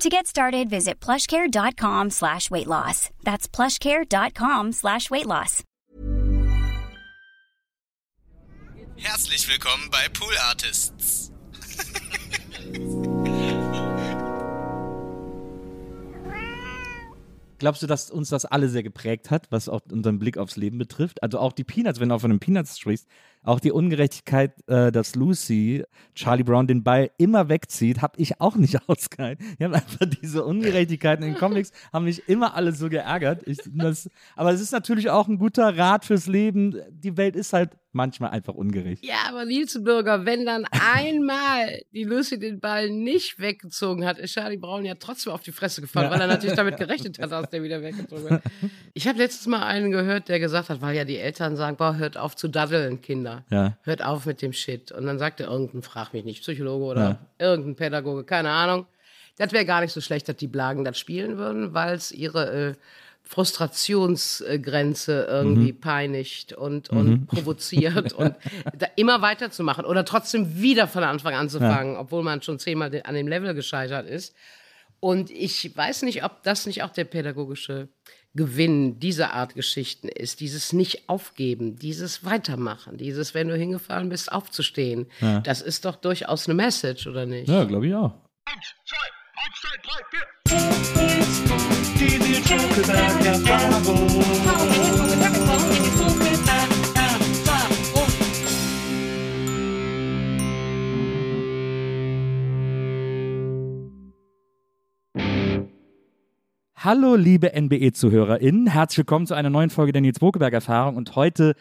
To get started, visit plushcare.com slash weight loss. That's plushcare.com slash weight loss. Herzlich willkommen bei Pool Artists. Glaubst du, dass uns das alle sehr geprägt hat, was auch unseren Blick aufs Leben betrifft? Also auch die Peanuts, wenn du auch von den Peanuts sprichst, auch die Ungerechtigkeit, äh, dass Lucy Charlie Brown den Ball immer wegzieht, habe ich auch nicht ausgehalten. Ich habe einfach diese Ungerechtigkeiten in Comics, haben mich immer alle so geärgert. Ich, das, aber es ist natürlich auch ein guter Rat fürs Leben. Die Welt ist halt manchmal einfach ungerecht. Ja, aber Bürger, wenn dann einmal die Lucy den Ball nicht weggezogen hat, ist Charlie Brown ja trotzdem auf die Fresse gefallen, ja. weil er natürlich damit gerechnet hat, dass der wieder weggezogen wird. Ich habe letztes Mal einen gehört, der gesagt hat, weil ja die Eltern sagen, boah, hört auf zu daddeln, Kinder. Ja. Hört auf mit dem Shit. Und dann sagte irgendein, frag mich nicht, Psychologe oder ja. irgendein Pädagoge, keine Ahnung, das wäre gar nicht so schlecht, dass die Blagen das spielen würden, weil es ihre äh, Frustrationsgrenze irgendwie mhm. peinigt und, und mhm. provoziert und da immer weiterzumachen oder trotzdem wieder von Anfang an anzufangen, ja. obwohl man schon zehnmal an dem Level gescheitert ist. Und ich weiß nicht, ob das nicht auch der pädagogische Gewinn dieser Art Geschichten ist. Dieses Nicht-Aufgeben, dieses Weitermachen, dieses, wenn du hingefallen bist, aufzustehen. Ja. Das ist doch durchaus eine Message, oder nicht? Ja, glaube ich auch. Eins, zwei, eins, zwei, drei, vier. Hallo, liebe NBE-ZuhörerInnen. Herzlich willkommen zu einer neuen Folge der Nils Bokeberg Erfahrung. Und heute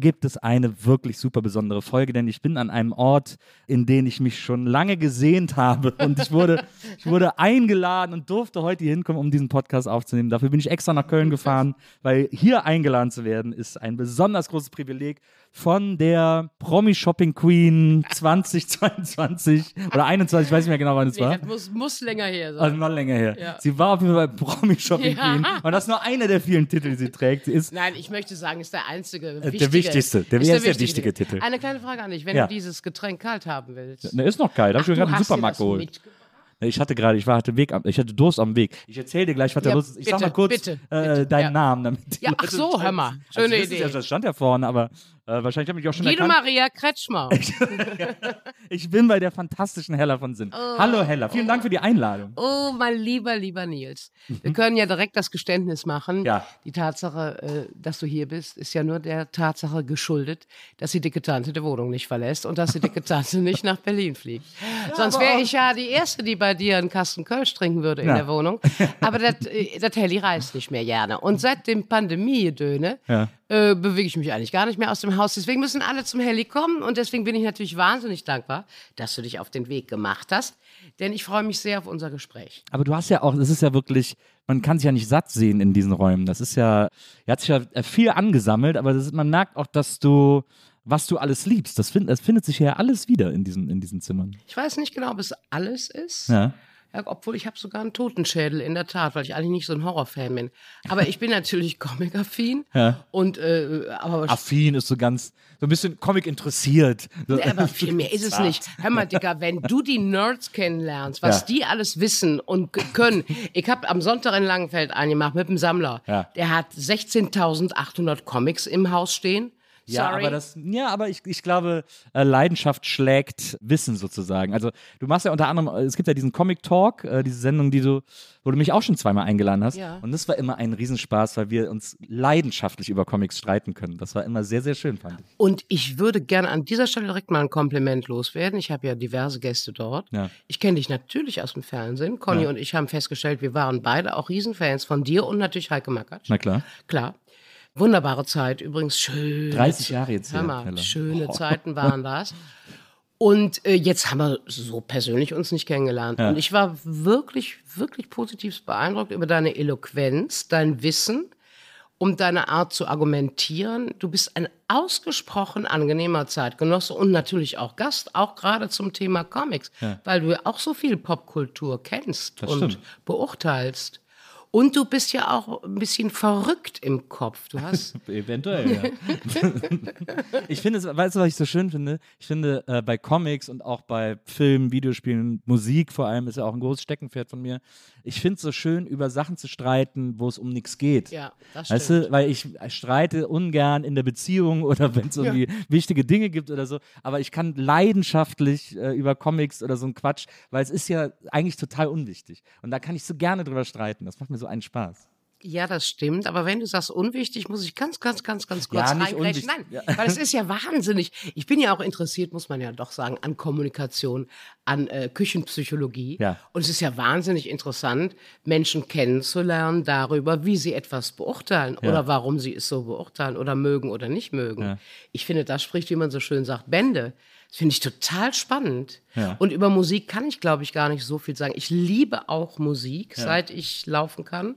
gibt es eine wirklich super besondere Folge, denn ich bin an einem Ort, in den ich mich schon lange gesehnt habe. Und ich wurde, ich wurde eingeladen und durfte heute hier hinkommen, um diesen Podcast aufzunehmen. Dafür bin ich extra nach Köln gefahren, weil hier eingeladen zu werden ist ein besonders großes Privileg von der Promi Shopping Queen 2022 oder 21, ich weiß nicht mehr genau, wann es nee, war. Das muss, muss länger her sein. Also noch länger her. Ja. Sie war auf jeden Fall bei Promi Shopping ja. Queen und das ist nur einer der vielen Titel, die sie trägt. Sie ist Nein, ich möchte sagen, ist der einzige äh, wichtige, der wichtigste, der ist, der, der wichtige Titel. Eine kleine Frage an dich, wenn ja. du dieses Getränk kalt haben willst. Ne, ist noch kalt, habe ich mir gerade im Supermarkt geholt. Ich hatte gerade, ich war, hatte Weg, ich hatte Durst am Weg. Ich erzähle dir gleich, was ja, da los ist. Ich bitte, sag mal kurz bitte, äh, bitte, deinen ja. Namen, damit Ja, ach so, hör mal. Also Schöne also, Idee. Ja, das stand ja vorne, aber äh, wahrscheinlich habe ich auch schon Guido erkannt. Maria Kretschmer. ich bin bei der fantastischen Hella von Sinn. Oh, Hallo Hella, vielen oh. Dank für die Einladung. Oh, mein lieber, lieber Nils. Wir mhm. können ja direkt das Geständnis machen. Ja. Die Tatsache, äh, dass du hier bist, ist ja nur der Tatsache geschuldet, dass die dicke Tante die Wohnung nicht verlässt und dass die dicke Tante nicht nach Berlin fliegt. Ja, Sonst wäre ich ja die Erste, die bei dir einen Kasten Kölsch trinken würde in ja. der Wohnung. Aber das äh, Helly reist nicht mehr gerne. Und seit dem Pandemie-Döne ja äh, bewege ich mich eigentlich gar nicht mehr aus dem Haus. Deswegen müssen alle zum Heli kommen und deswegen bin ich natürlich wahnsinnig dankbar, dass du dich auf den Weg gemacht hast, denn ich freue mich sehr auf unser Gespräch. Aber du hast ja auch, es ist ja wirklich, man kann sich ja nicht satt sehen in diesen Räumen. Das ist ja, er hat sich ja viel angesammelt, aber ist, man merkt auch, dass du was du alles liebst. Das, find, das findet sich ja alles wieder in diesen, in diesen Zimmern. Ich weiß nicht genau, ob es alles ist. Ja. Obwohl ich habe sogar einen Totenschädel, in der Tat, weil ich eigentlich nicht so ein Horrorfan bin. Aber ich bin natürlich Comic-affin. Ja. Und, äh, aber Affin ist so ganz, so ein bisschen Comic interessiert. Ja, aber viel mehr ist es nicht. Hör mal, Dicker, wenn du die Nerds kennenlernst, was ja. die alles wissen und können. Ich habe am Sonntag in Langenfeld einen gemacht mit einem Sammler. Ja. Der hat 16.800 Comics im Haus stehen. Ja, Sorry. aber das, ja, aber ich, ich glaube, äh, Leidenschaft schlägt Wissen sozusagen. Also du machst ja unter anderem, äh, es gibt ja diesen Comic Talk, äh, diese Sendung, die du, wo du mich auch schon zweimal eingeladen hast. Ja. Und das war immer ein Riesenspaß, weil wir uns leidenschaftlich über Comics streiten können. Das war immer sehr, sehr schön, fand ich. Und ich würde gerne an dieser Stelle direkt mal ein Kompliment loswerden. Ich habe ja diverse Gäste dort. Ja. Ich kenne dich natürlich aus dem Fernsehen. Conny Ja. und ich haben festgestellt, wir waren beide auch Riesenfans von dir und natürlich Heike Makatsch. Na klar. Klar. Wunderbare Zeit, übrigens schön. 30 Jahre jetzt mal, Hella. schöne Zeiten waren das. Und äh, jetzt haben wir so persönlich uns nicht kennengelernt. Ja. Und ich war wirklich, wirklich positiv beeindruckt über deine Eloquenz, dein Wissen und deine Art zu argumentieren. Du bist ein ausgesprochen angenehmer Zeitgenosse und natürlich auch Gast, auch gerade zum Thema Comics, weil du ja auch so viel Popkultur kennst Das und stimmt. beurteilst. Und du bist ja auch ein bisschen verrückt im Kopf. Du hast Eventuell, ja. ich finde, es- weißt du, was ich so schön finde? Ich finde, äh, bei Comics und auch bei Filmen, Videospielen, Musik vor allem ist ja auch ein großes Steckenpferd von mir. Ich finde es so schön, über Sachen zu streiten, wo es um nichts geht. Ja, das Weißt stimmt. du, weil ich streite ungern in der Beziehung oder wenn es irgendwie wichtige Dinge gibt oder so. Aber ich kann leidenschaftlich äh, über Comics oder so ein Quatsch, weil es ist ja eigentlich total unwichtig. Und da kann ich so gerne drüber streiten. Das macht mir so einen Spaß. Ja, das stimmt. Aber wenn du sagst unwichtig, muss ich ganz, ganz, ganz, ganz kurz Ja, reingrätschen. Nein, unwichtig. weil es ist ja wahnsinnig. Ich bin ja auch interessiert, muss man ja doch sagen, an Kommunikation, an äh, Küchenpsychologie. Ja. Und es ist ja wahnsinnig interessant, Menschen kennenzulernen darüber, wie sie etwas beurteilen Ja. oder warum sie es so beurteilen oder mögen oder nicht mögen. Ich finde, das spricht, wie man so schön sagt, Bände. Das finde ich total spannend. Ja. Und über Musik kann ich, glaube ich, gar nicht so viel sagen. Ich liebe auch Musik, seit ich laufen kann.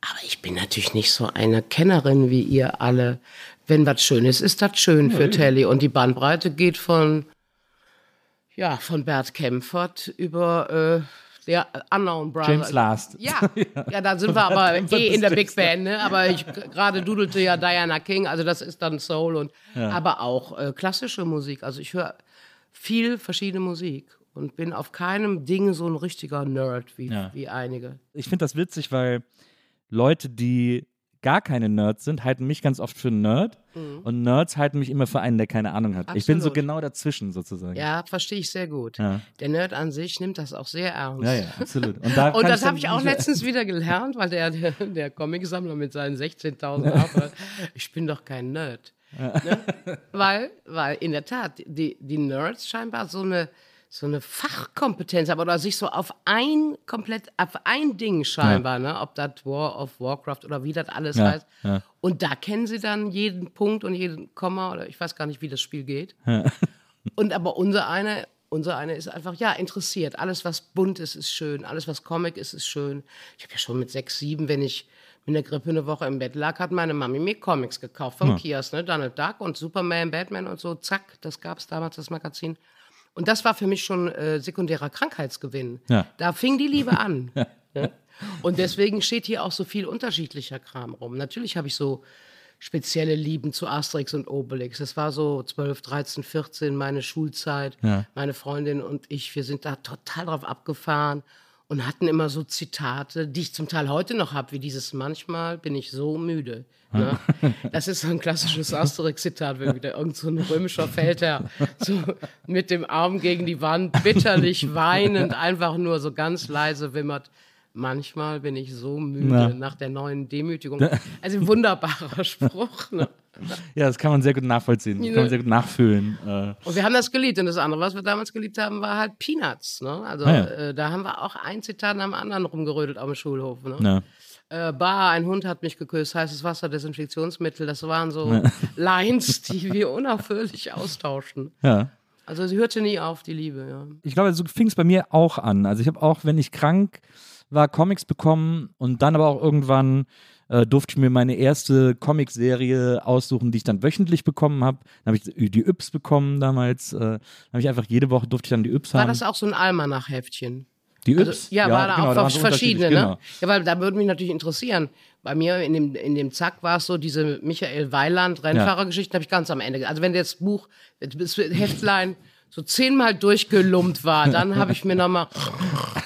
Aber ich bin natürlich nicht so eine Kennerin wie ihr alle. Wenn was schön ist, ist das schön für Telly. Und die Bandbreite geht von, ja, von Bert Kempfert über äh, der Unknown Brother. James Last. Ja, ja, da sind wir aber eh in der Big Band, ne? Aber ich gerade dudelte ja Diana King, also das ist dann Soul und aber auch äh, klassische Musik. Also ich höre viel verschiedene Musik und bin auf keinem Ding so ein richtiger Nerd wie, Ja. wie einige. ich finde das witzig, weil Leute, die gar keine Nerds sind, halten mich ganz oft für einen Nerd und Nerds halten mich immer für einen, der keine Ahnung hat. Ich bin so Mhm. Absolut. genau dazwischen sozusagen. Ja, verstehe ich sehr gut. Ja. Der Nerd an sich nimmt das auch sehr ernst. ja, ja, absolut. Und, da Und das habe ich auch letztens wieder gelernt, weil der, der, der Comicsammler mit seinen 16.000 Arbeiten, ich bin doch kein Nerd. Ne? Weil, weil in der Tat, die, die Nerds scheinbar so eine, so eine Fachkompetenz haben oder sich so auf ein komplett, auf ein Ding scheinbar, ne? ob das War of Warcraft oder wie das alles Ja, heißt. ja. Und da kennen sie dann jeden Punkt und jeden Komma oder ich weiß gar nicht, wie das Spiel geht. Und aber unser eine, unser eine ist einfach, ja, interessiert. Alles, was bunt ist, ist schön. Alles, was Comic ist, ist schön. Ich habe ja schon mit sechs, sieben, wenn ich mit der Grippe eine Woche im Bett lag, hat meine Mami mir Comics gekauft vom Kiosk, ne? Donald Duck und Superman, Batman und so. Zack, das gab es damals, das Magazin. Und das war für mich schon äh, sekundärer Krankheitsgewinn. Ja. Da fing die Liebe an. ja. Und deswegen steht hier auch so viel unterschiedlicher Kram rum. Natürlich habe ich so spezielle Lieben zu Asterix und Obelix. Das war so 12, 13, 14, meine Schulzeit. Meine Freundin und ich, wir sind da total drauf abgefahren und hatten immer so Zitate, die ich zum Teil heute noch habe, wie dieses manchmal bin ich so müde. Ne? Das ist so ein klassisches Asterix-Zitat, wenn wieder irgend so ein römischer Feldherr so mit dem Arm gegen die Wand, bitterlich weinend, einfach nur so ganz leise wimmert. Manchmal bin ich so müde Na. nach der neuen Demütigung. Also ein wunderbarer Spruch. Ne? Ja, das kann man sehr gut nachvollziehen. Das kann man sehr gut nachfühlen. Äh, Und wir haben das geliebt. Und das andere, was wir damals geliebt haben, war halt Peanuts. Ne? Also Ah, ja. äh, da haben wir auch ein Zitat nach dem anderen rumgerödelt auf dem Schulhof. Ne? na. Äh, bah, ein Hund hat mich geküsst, heißes Wasser, Desinfektionsmittel. Das waren so Lines, die wir unaufhörlich austauschten. Ja. Also sie hörte nie auf, die Liebe. Ja. Ich glaube, so fing es bei mir auch an. Also ich habe auch, wenn ich krank war, Comics bekommen und dann aber auch irgendwann äh, durfte ich mir meine erste Comicserie aussuchen, die ich dann wöchentlich bekommen habe. Dann habe ich die Yps bekommen damals. Äh, dann habe ich einfach jede Woche durfte ich dann die Yps War haben. das auch so ein Almanach-Heftchen? die Yps? Also, ja, war da genau, auch verschiedene, ne? Ja, weil da würde mich natürlich interessieren. Bei mir in dem, in dem Zack war es so, diese Michael Weiland Rennfahrergeschichten habe ich ganz am Ende. Also wenn das Buch, das Heftlein so zehnmal durchgelumpt war, dann habe ich mir nochmal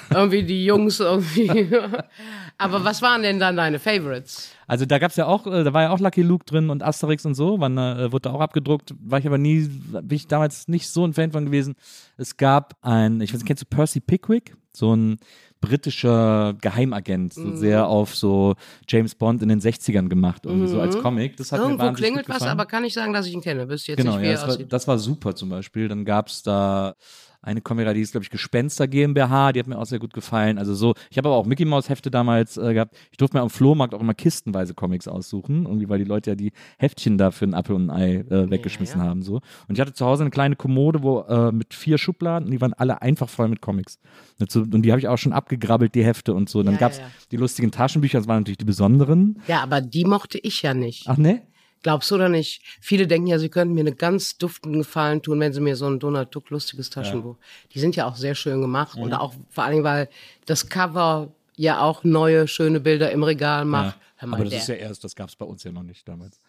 irgendwie die Jungs irgendwie. Aber was waren denn dann deine Favorites? Also da gab's ja auch, äh, da war ja auch Lucky Luke drin und Asterix und so, wann, äh, wurde da auch abgedruckt, war ich aber nie, bin ich damals nicht so ein Fan von gewesen. Es gab ein, ich weiß nicht, kennst du Percy Pickwick? So ein britischer Geheimagent, so sehr auf so James Bond in den 60ern gemacht, irgendwie so als Comic. Das hat mir Irgendwo wahnsinnig klingelt was, aber kann ich sagen, dass ich ihn kenne. Wisst jetzt Genau, nicht, wie ja, das war, das war super zum Beispiel. Dann gab's da eine Comic, die ist, glaube ich, Gespenster GmbH, die hat mir auch sehr gut gefallen. Also so, ich habe aber auch Mickey Mouse Hefte damals äh, gehabt. Ich durfte mir am Flohmarkt auch immer kistenweise Comics aussuchen, irgendwie, weil die Leute ja die Heftchen da für ein Apfel und ein Ei äh, weggeschmissen haben. so. Und ich hatte zu Hause eine kleine Kommode, wo äh, mit vier Schubladen, die waren alle einfach voll mit Comics. Und, die habe ich auch schon abgegrabbelt, die Hefte und so. Dann Ja, gab's ja, ja. die lustigen Taschenbücher, das waren natürlich die besonderen. Ja, aber die mochte ich ja nicht. Ach ne? Glaubst du oder nicht? Viele denken ja, sie könnten mir eine ganz duftenden Gefallen tun, wenn sie mir so ein Donald Duck lustiges Taschenbuch. Die sind ja auch sehr schön gemacht und auch vor allen Dingen, weil das Cover ja auch neue schöne Bilder im Regal macht. Hör mal, Aber das der- ist ja erst, das gab es bei uns ja noch nicht damals.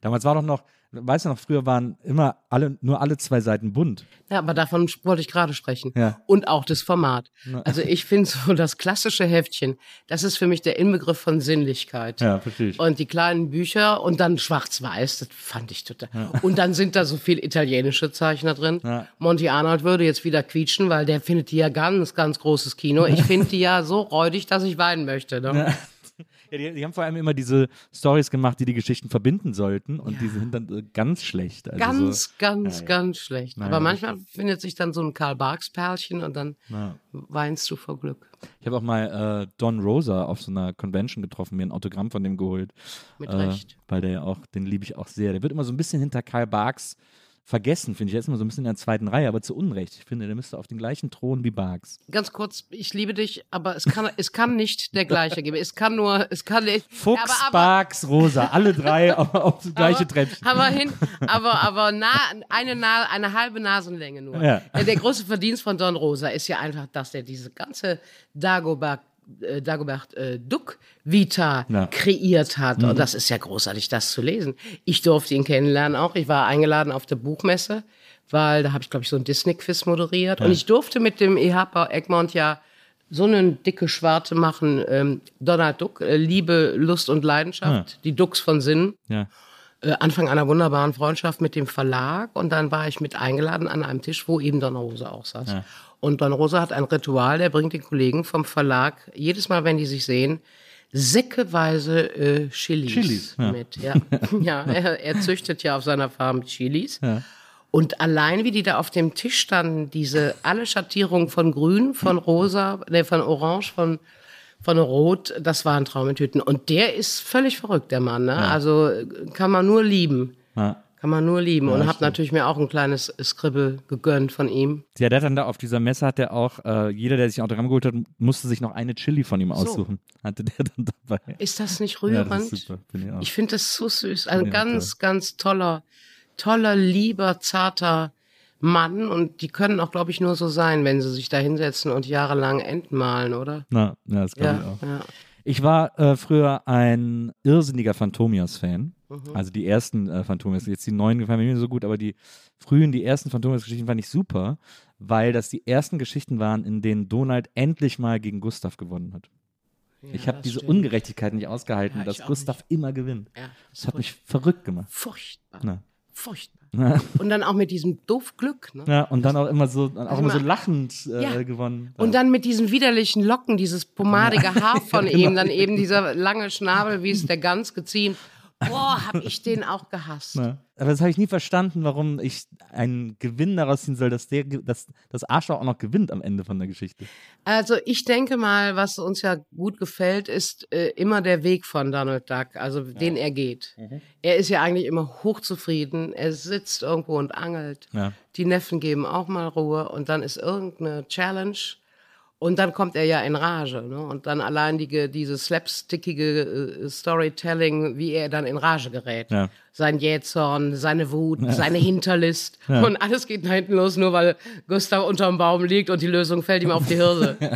Damals war doch noch, weißt du noch, früher waren immer alle, nur alle zwei Seiten bunt. Ja, aber davon wollte ich gerade sprechen. Ja. Und auch das Format. Also ich finde so das klassische Heftchen, das ist für mich der Inbegriff von Sinnlichkeit. Ja, verstehe ich. Und die kleinen Bücher und dann schwarz-weiß, das fand ich total. Und dann sind da so viel italienische Zeichner drin. Ja. Monty Arnold würde jetzt wieder quietschen, weil der findet die ja ganz, ganz großes Kino. Ich finde die ja so räudig, dass ich weinen möchte. Ne? Ja, die, die haben vor allem immer diese Stories gemacht, die die Geschichten verbinden sollten und die sind dann äh, ganz schlecht. Also Ganz, so, ganz, Ja, ja. ganz schlecht. Aber manchmal findet sich dann so ein Karl Barks Perlchen und dann Ja. weinst du vor Glück. Ich habe auch mal äh, Don Rosa auf so einer Convention getroffen, mir ein Autogramm von dem geholt. Mit äh, Recht. Weil der ja auch, den liebe ich auch sehr. Der wird immer so ein bisschen hinter Karl Barks vergessen, finde ich. Er ist immer so ein bisschen in der zweiten Reihe, aber zu Unrecht. Ich finde, der müsste auf den gleichen Thron wie Barks. Ganz kurz, ich liebe dich, aber es kann, es kann nicht der gleiche geben. Es kann nur, es kann nicht. Fuchs, aber, aber, Barks, Rosa, alle drei auf, auf das gleiche aber, Treppchen. Aber hin, aber, aber na, eine, na, eine halbe Nasenlänge nur. Ja. Der große Verdienst von Don Rosa ist ja einfach, dass er diese ganze Dagobert, äh, Dagobert äh, Duck Vita Ja. Mhm. kreiert hat. Und das ist ja großartig, das zu lesen. Ich durfte ihn kennenlernen auch. Ich war eingeladen auf der Buchmesse, weil da habe ich, glaube ich, so ein Disney-Quiz moderiert. Und ich durfte mit dem EHPA Egmont ja so eine dicke Schwarte machen, ähm, Donald Duck, äh, Liebe, Lust und Leidenschaft, die Ducks von Sinnen Ja. äh, Anfang einer wunderbaren Freundschaft mit dem Verlag und dann war ich mit eingeladen an einem Tisch, wo eben Don Rosa auch saß. Und Don Rosa hat ein Ritual, der bringt den Kollegen vom Verlag jedes Mal, wenn die sich sehen, säckeweise äh, Chilis, Chilis, ja. mit. Ja, ja er, er züchtet ja auf seiner Farm Chilis. Und allein wie die da auf dem Tisch standen, diese alle Schattierungen von Grün, von Rosa, ne, von Orange, von von Rot, das war ein Traum in Tüten. Und der ist völlig verrückt, der Mann. Ne? Also äh, kann man nur lieben. Ja. Kann man nur lieben. und das habe natürlich mir auch ein kleines Scribble gegönnt von ihm. Ja, der hat dann da auf dieser Messe hat der auch, äh, jeder, der sich ein Autogramm geholt hat, musste sich noch eine Chili von ihm aussuchen. Hatte der dann dabei. Ist das nicht Ja, rührend? das ist super. Ich auch. Ich finde das so süß. Ein Ja, ganz, ganz toller, toller, lieber, zarter Mann. Und die können auch, glaube ich, nur so sein, wenn sie sich da hinsetzen und jahrelang Enten malen, oder? Na, ja, das glaube ich Ja, auch. ja. Ich war äh, früher ein irrsinniger Phantomias-Fan. Mhm. Also die ersten äh, Phantomias. Jetzt die neuen gefallen mir nicht so gut, aber die frühen, die ersten Phantomias-Geschichten fand ich super, weil das die ersten Geschichten waren, in denen Donald endlich mal gegen Gustav gewonnen hat. ich habe diese stimmt. Ungerechtigkeit nicht ausgehalten, Ja, dass Gustav immer gewinnt. Ja, Das hat mich verrückt gemacht. furchtbar. Na. Furchtbar. Ja. Und dann auch mit diesem Doofglück. Ne? Ja, und dann auch immer so, auch immer so lachend äh, Ja. gewonnen. Und dann mit diesen widerlichen Locken, dieses pomadige Haar von Genau. ihm, dann eben dieser lange Schnabel, wie es der Gans geziemt. Boah, hab ich den auch gehasst. Ja. Aber das habe ich nie verstanden, warum ich einen Gewinn daraus ziehen soll, dass der, dass das Arschloch auch noch gewinnt am Ende von der Geschichte. Also ich denke mal, was uns ja gut gefällt, ist äh, immer der Weg von Donald Duck, also den er geht. Mhm. Er ist ja eigentlich immer hochzufrieden. Er sitzt irgendwo und angelt. Ja. Die Neffen geben auch mal Ruhe und dann ist irgendeine Challenge. Und dann kommt er ja in Rage. Ne? Und dann allein die, diese slapstickige äh, Storytelling, wie er dann in Rage gerät. Ja. Sein Jähzorn, seine Wut, seine Hinterlist. Und alles geht nach hinten los, nur weil Gustav unterm Baum liegt und die Lösung fällt ihm auf die Hirse.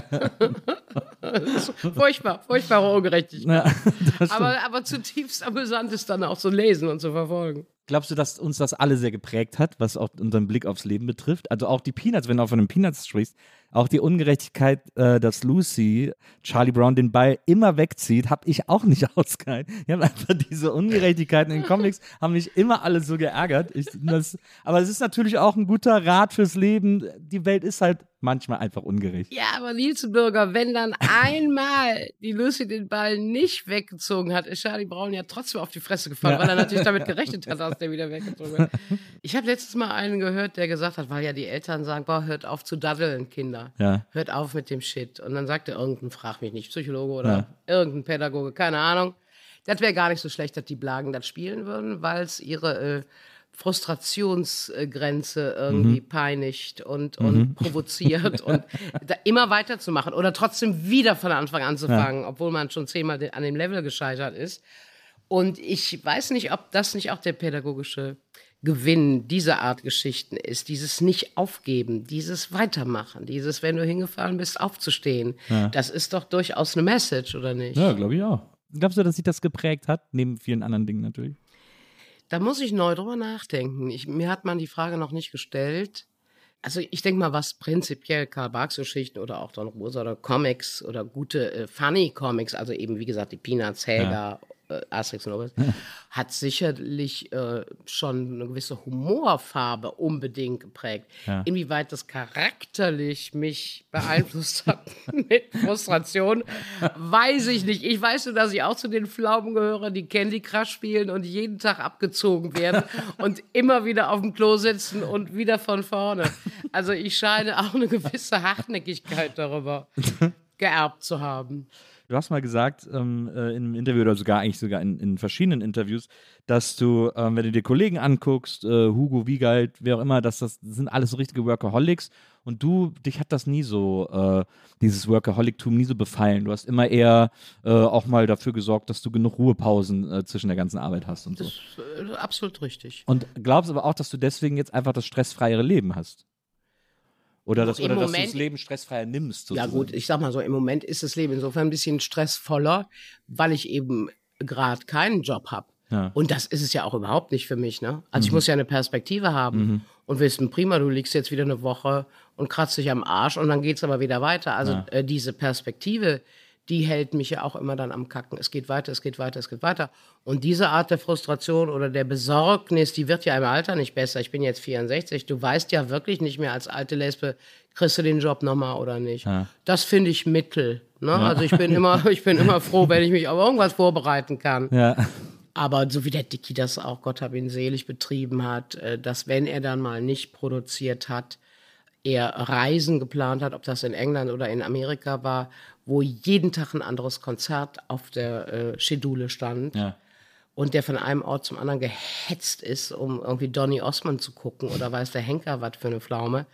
Furchtbar, furchtbare Ungerechtigkeit. Ja. Aber, aber zutiefst amüsant ist dann auch zu lesen und zu verfolgen. Glaubst du, dass uns das alle sehr geprägt hat, was auch unseren Blick aufs Leben betrifft? Also auch die Peanuts, wenn du auch von den Peanuts sprichst, auch die Ungerechtigkeit, äh, dass Lucy Charlie Brown den Ball immer wegzieht, habe ich auch nicht ausgehalten. Ich habe einfach diese Ungerechtigkeiten in den Comics, haben mich immer alle so geärgert. Ich, das, aber es ist natürlich auch ein guter Rat fürs Leben. Die Welt ist halt manchmal einfach ungerecht. Ja, aber Bürger, wenn dann einmal die Lucy den Ball nicht weggezogen hat, ist Charlie Brown ja trotzdem auf die Fresse gefallen, Ja. weil er natürlich damit gerechnet hat, dass der wieder weggezogen wird. Ich habe letztes Mal einen gehört, der gesagt hat, weil ja die Eltern sagen, boah, hört auf zu daddeln, Kinder. Ja. Hört auf mit dem Shit. Und dann sagte irgendein, frag mich nicht, Psychologe oder Ja. irgendein Pädagoge, keine Ahnung. Das wäre gar nicht so schlecht, dass die Blagen das spielen würden, weil es ihre äh, Frustrationsgrenze irgendwie Mhm. peinigt und, und provoziert und da immer weiterzumachen oder trotzdem wieder von Anfang an zu fangen, obwohl man schon zehnmal an dem Level gescheitert ist. Und ich weiß nicht, ob das nicht auch der pädagogische Gewinn dieser Art Geschichten ist. Dieses Nicht-Aufgeben, dieses Weitermachen, dieses, wenn du hingefallen bist, aufzustehen. Das ist doch durchaus eine Message, oder nicht? Ja, glaube ich auch. Glaubst du, dass sich das geprägt hat? Neben vielen anderen Dingen natürlich. Da muss ich neu drüber nachdenken. Ich, mir hat man die Frage noch nicht gestellt. Also ich denke mal, was prinzipiell Karl Barks-Geschichten oder auch Don Rosa oder Comics oder gute äh, Funny-Comics, also eben wie gesagt die Peanuts, Helga, äh, Asterix und Obelix, hat sicherlich äh, schon eine gewisse Humorfarbe unbedingt geprägt. Ja. Inwieweit das charakterlich mich beeinflusst hat mit Frustration, weiß ich nicht. Ich weiß nur, dass ich auch zu den Pflaumen gehöre, die Candy Crush spielen und jeden Tag abgezogen werden und immer wieder auf dem Klo sitzen und wieder von vorne. Also ich scheine auch eine gewisse Hartnäckigkeit darüber geerbt zu haben. Du hast mal gesagt ähm, äh, in einem Interview oder sogar eigentlich sogar in, in verschiedenen Interviews, dass du, ähm, wenn du dir Kollegen anguckst, äh, Hugo Wiegald, wer auch immer, dass das, das sind alles so richtige Workaholics und du, dich hat das nie so, äh, dieses Workaholictum nie so befallen. Du hast immer eher äh, auch mal dafür gesorgt, dass du genug Ruhepausen äh, zwischen der ganzen Arbeit hast und so. Äh, Absolut richtig. Und glaubst aber auch, dass du deswegen jetzt einfach das stressfreiere Leben hast? Oder, das, oder dass du Moment- das Leben stressfreier nimmst? Ja Sozusagen. gut, ich sag mal so, im Moment ist das Leben insofern ein bisschen stressvoller, weil ich eben gerade keinen Job habe. Ja. Mhm. Und das ist es ja auch überhaupt nicht für mich. Ne? Also ich muss ja eine Perspektive haben und wissen, prima, du liegst jetzt wieder eine Woche und kratzt dich am Arsch und dann geht's aber wieder weiter. Also Ja. äh, diese Perspektive, die hält mich ja auch immer dann am Kacken. Es geht weiter, es geht weiter, es geht weiter. Und diese Art der Frustration oder der Besorgnis, die wird ja im Alter nicht besser. Ich bin jetzt 64. Du weißt ja wirklich nicht mehr als alte Lesbe, kriegst du den Job nochmal oder nicht. Das finde ich mittel. Ne? Also ich bin, immer, ich bin immer froh, wenn ich mich auf irgendwas vorbereiten kann. Ja. Aber so wie der Dicky das auch, Gott hab ihn selig betrieben hat, äh, dass wenn er dann mal nicht produziert hat, er Reisen geplant hat, ob das in England oder in Amerika war, wo jeden Tag ein anderes Konzert auf der äh, Schedule stand Ja. und der von einem Ort zum anderen gehetzt ist, um irgendwie Donny Osmond zu gucken oder weiß der Henker was für eine Pflaume.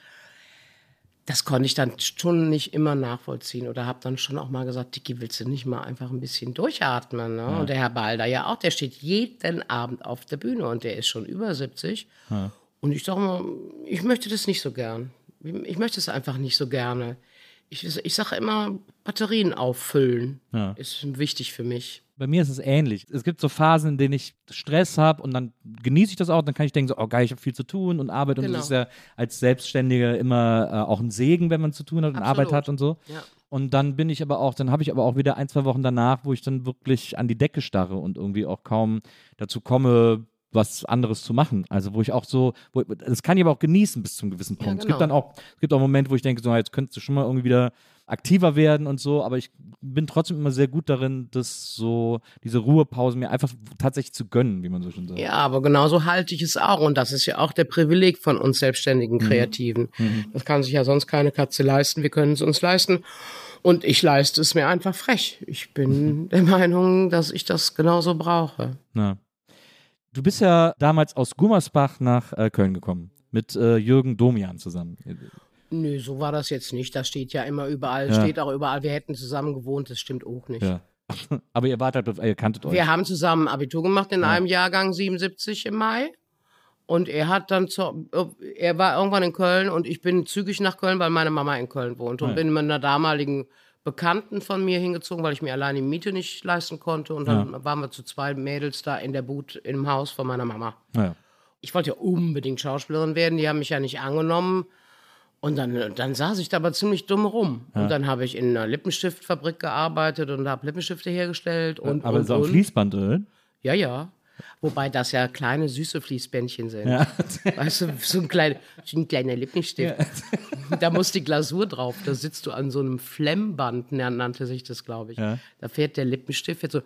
Das konnte ich dann schon nicht immer nachvollziehen oder habe dann schon auch mal gesagt, Dicky, willst du nicht mal einfach ein bisschen durchatmen? Ne? Und der Herr Balder ja auch, der steht jeden Abend auf der Bühne und der ist schon über 70. Und ich sage mal, ich möchte das nicht so gern. Ich möchte es einfach nicht so gerne. Ich, ich sage immer, Batterien auffüllen Ja. ist wichtig für mich. Bei mir ist es ähnlich. Es gibt so Phasen, in denen ich Stress habe und dann genieße ich das auch. Dann kann ich denken, so, oh geil, ich habe viel zu tun und Arbeit. Und Genau. das ist ja als Selbstständiger immer äh, auch ein Segen, wenn man zu tun hat und Absolut. Arbeit hat und so. Ja. Und dann bin ich aber auch, dann habe ich aber auch wieder ein, zwei Wochen danach, wo ich dann wirklich an die Decke starre und irgendwie auch kaum dazu komme, was anderes zu machen. Also wo ich auch so, wo, das kann ich aber auch genießen bis zum gewissen Punkt. Es gibt genau. dann auch, es gibt auch Momente, wo ich denke, so, jetzt könntest du schon mal irgendwie wieder aktiver werden und so, aber ich bin trotzdem immer sehr gut darin, das so, diese Ruhepause mir einfach tatsächlich zu gönnen, wie man so schön sagt. Ja, aber genauso halte ich es auch. Und das ist ja auch der Privileg von uns selbstständigen Kreativen. Das kann sich ja sonst keine Katze leisten. Wir können es uns leisten. Und ich leiste es mir einfach frech. Ich bin der Meinung, dass ich das genauso brauche. Ja. Du bist ja damals aus Gummersbach nach äh, Köln gekommen, mit äh, Jürgen Domian zusammen. Nö, so war das jetzt nicht. Das steht ja immer überall. Ja. Steht auch überall, wir hätten zusammen gewohnt. Das stimmt auch nicht. Ja. Aber ihr wart halt, ihr kanntet euch. Wir haben zusammen Abitur gemacht in einem Jahrgang 77 im Mai. Und er hat dann zur, er war irgendwann in Köln und ich bin zügig nach Köln, weil meine Mama in Köln wohnt und ja. bin mit einer damaligen Bekannten von mir hingezogen, weil ich mir alleine die Miete nicht leisten konnte. Und dann waren wir zu zwei Mädels da in der Boot im Haus von meiner Mama. Ja. Ich wollte ja unbedingt Schauspielerin werden, die haben mich ja nicht angenommen. Und dann, dann saß ich da aber ziemlich dumm rum. Und dann habe ich in einer Lippenstiftfabrik gearbeitet und habe Lippenstifte hergestellt. Und, Aber und, so und. Fließband, oder? Ja, ja. Wobei das ja kleine, süße Fließbändchen sind. Ja. Weißt du, so ein, klein, so ein kleiner Lippenstift. Da muss die Glasur drauf. Da sitzt du an so einem Flemband, na- nannte sich das, glaube ich. Ja. Da fährt der Lippenstift jetzt so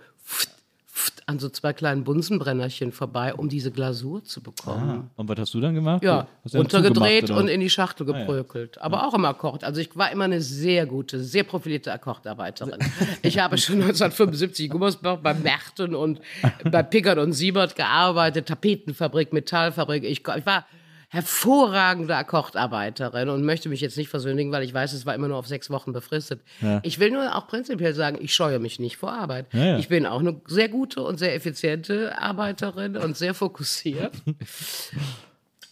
an so zwei kleinen Bunsenbrennerchen vorbei, um diese Glasur zu bekommen. Und was hast du dann gemacht? Ja, runtergedreht und in die Schachtel ja. geprökelt. Aber auch im Akkord. Also ich war immer eine sehr gute, sehr profilierte Akkordarbeiterin. ich habe schon 1975 in Gummersbach bei Merten und bei Pickard und Siebert gearbeitet, Tapetenfabrik, Metallfabrik. Ich, ich war hervorragende Akkordarbeiterin und möchte mich jetzt nicht versündigen, weil ich weiß, es war immer nur auf sechs Wochen befristet. Ich will nur auch prinzipiell sagen, ich scheue mich nicht vor Arbeit. Ja, ja. Ich bin auch eine sehr gute und sehr effiziente Arbeiterin und sehr fokussiert.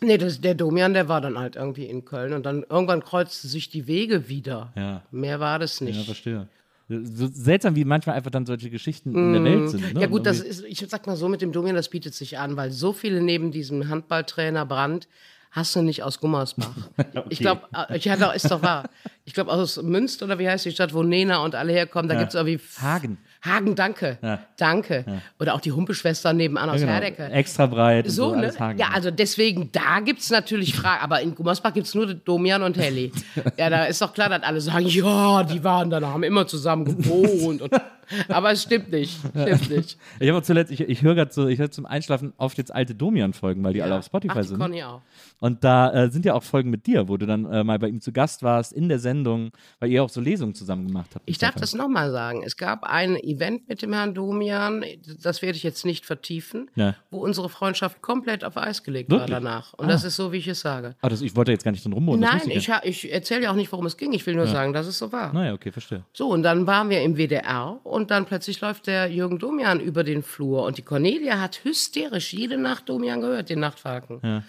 Nee, das, der Domian, der war dann halt irgendwie in Köln und dann irgendwann kreuzten sich die Wege wieder. Ja. Mehr war das Ja, nicht. verstehe. So seltsam, wie manchmal einfach dann solche Geschichten in der Welt sind. Ne? Mm. ja gut, das ist, ich sag mal so, mit dem Domian, das bietet sich an, weil so viele neben diesem Handballtrainer Brandt hast du nicht aus Gummersbach. Ich glaube, ja, doch, ist doch wahr. Ich glaube, aus Münster oder wie heißt die Stadt, wo Nena und alle herkommen, da gibt's irgendwie. Hagen. Hagen, danke. Ja. Danke. Oder auch die Humpelschwestern nebenan aus genau. Herdecke. Extra breit. So, so ne? Ja, also deswegen, da gibt es natürlich Fragen. Aber in Gummersbach gibt es nur Domian und Helly. Ja, da ist doch klar, dass alle sagen, ja, die waren da, haben immer zusammen gewohnt. Und, aber es stimmt nicht. Stimmt nicht. Ich habe zuletzt, ich, ich höre gerade so, ich höre zum Einschlafen oft jetzt alte Domian-Folgen, weil die alle auf Spotify Ach, die sind. Conny auch. Und da äh, sind ja auch Folgen mit dir, wo du dann äh, mal bei ihm zu Gast warst in der Sendung, weil ihr auch so Lesungen zusammen gemacht habt. Ich darf das nochmal sagen. Es gab ein Event mit dem Herrn Domian, das werde ich jetzt nicht vertiefen, Ja. wo unsere Freundschaft komplett auf Eis gelegt war Wirklich? danach. Und das ist so, wie ich es sage. Ah, das, ich wollte jetzt gar nicht drin rumholen. Nein, ich, ja. ich erzähle ja auch nicht, worum es ging. Ich will nur sagen, dass es so war. Naja, okay, verstehe. So, und dann waren wir im WDR und dann plötzlich läuft der Jürgen Domian über den Flur und die Cornelia hat hysterisch jede Nacht Domian gehört, den Nachtfalken.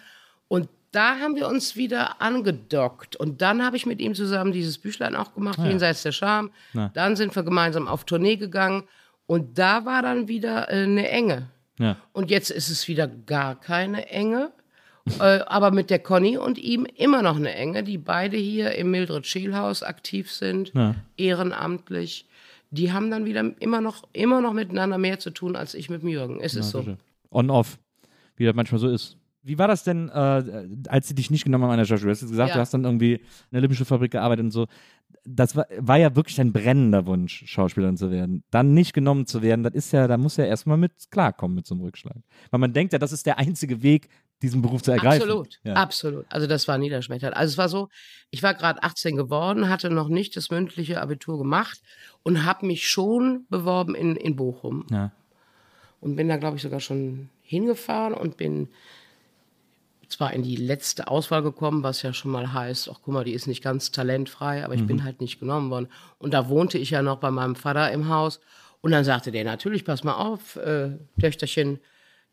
Und da haben wir uns wieder angedockt und dann habe ich mit ihm zusammen dieses Büchlein auch gemacht, Jenseits der Scham. Dann sind wir gemeinsam auf Tournee gegangen und da war dann wieder äh, eine Enge. Ja. Und jetzt ist es wieder gar keine Enge. äh, aber mit der Conny und ihm immer noch eine Enge, die beide hier im Mildred Scheel-Haus aktiv sind, ehrenamtlich. Die haben dann wieder immer noch, immer noch miteinander mehr zu tun als ich mit dem Jürgen. Es ist so. On-off, wie das manchmal so ist. Wie war das denn, äh, als sie dich nicht genommen haben an der Schauspiel? Du hast jetzt gesagt, Ja. du hast dann irgendwie in der Lippenstiftfabrik gearbeitet und so. Das war, war ja wirklich ein brennender Wunsch, Schauspielerin zu werden. Dann nicht genommen zu werden, das ist ja, da muss ja erstmal mit klarkommen mit so einem Rückschlag. Weil man denkt ja, das ist der einzige Weg, diesen Beruf zu ergreifen. Absolut, Ja. absolut. Also das war niederschmetternd. Also es war so, ich war gerade 18 geworden, hatte noch nicht das mündliche Abitur gemacht und habe mich schon beworben in, in Bochum. Ja. Und bin da, glaube ich, sogar schon hingefahren und bin zwar in die letzte Auswahl gekommen, was ja schon mal heißt, ach guck mal, die ist nicht ganz talentfrei, aber ich bin halt nicht genommen worden. Und da wohnte ich ja noch bei meinem Vater im Haus. Und dann sagte der, natürlich, pass mal auf, äh, Töchterchen,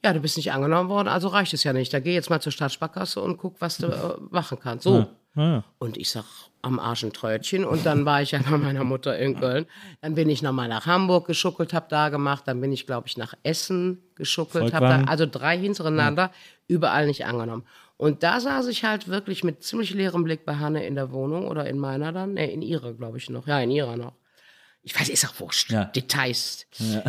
ja, du bist nicht angenommen worden, also reicht es ja nicht. Da geh jetzt mal zur Stadtsparkasse und guck, was du äh, machen kannst. So. Ja. Und ich sag, am Arsch ein Trötchen. Und dann war ich ja bei meiner Mutter in Köln. Dann bin ich nochmal nach Hamburg geschuckelt, hab da gemacht. Dann bin ich, glaube ich, nach Essen geschuckelt. Hab da, also drei hintereinander, überall nicht angenommen. Und da saß ich halt wirklich mit ziemlich leerem Blick bei Hanne in der Wohnung oder in meiner dann. Nee, in ihrer, glaube ich noch. Ja, in ihrer noch. Ich weiß, ist auch wurscht. Ja.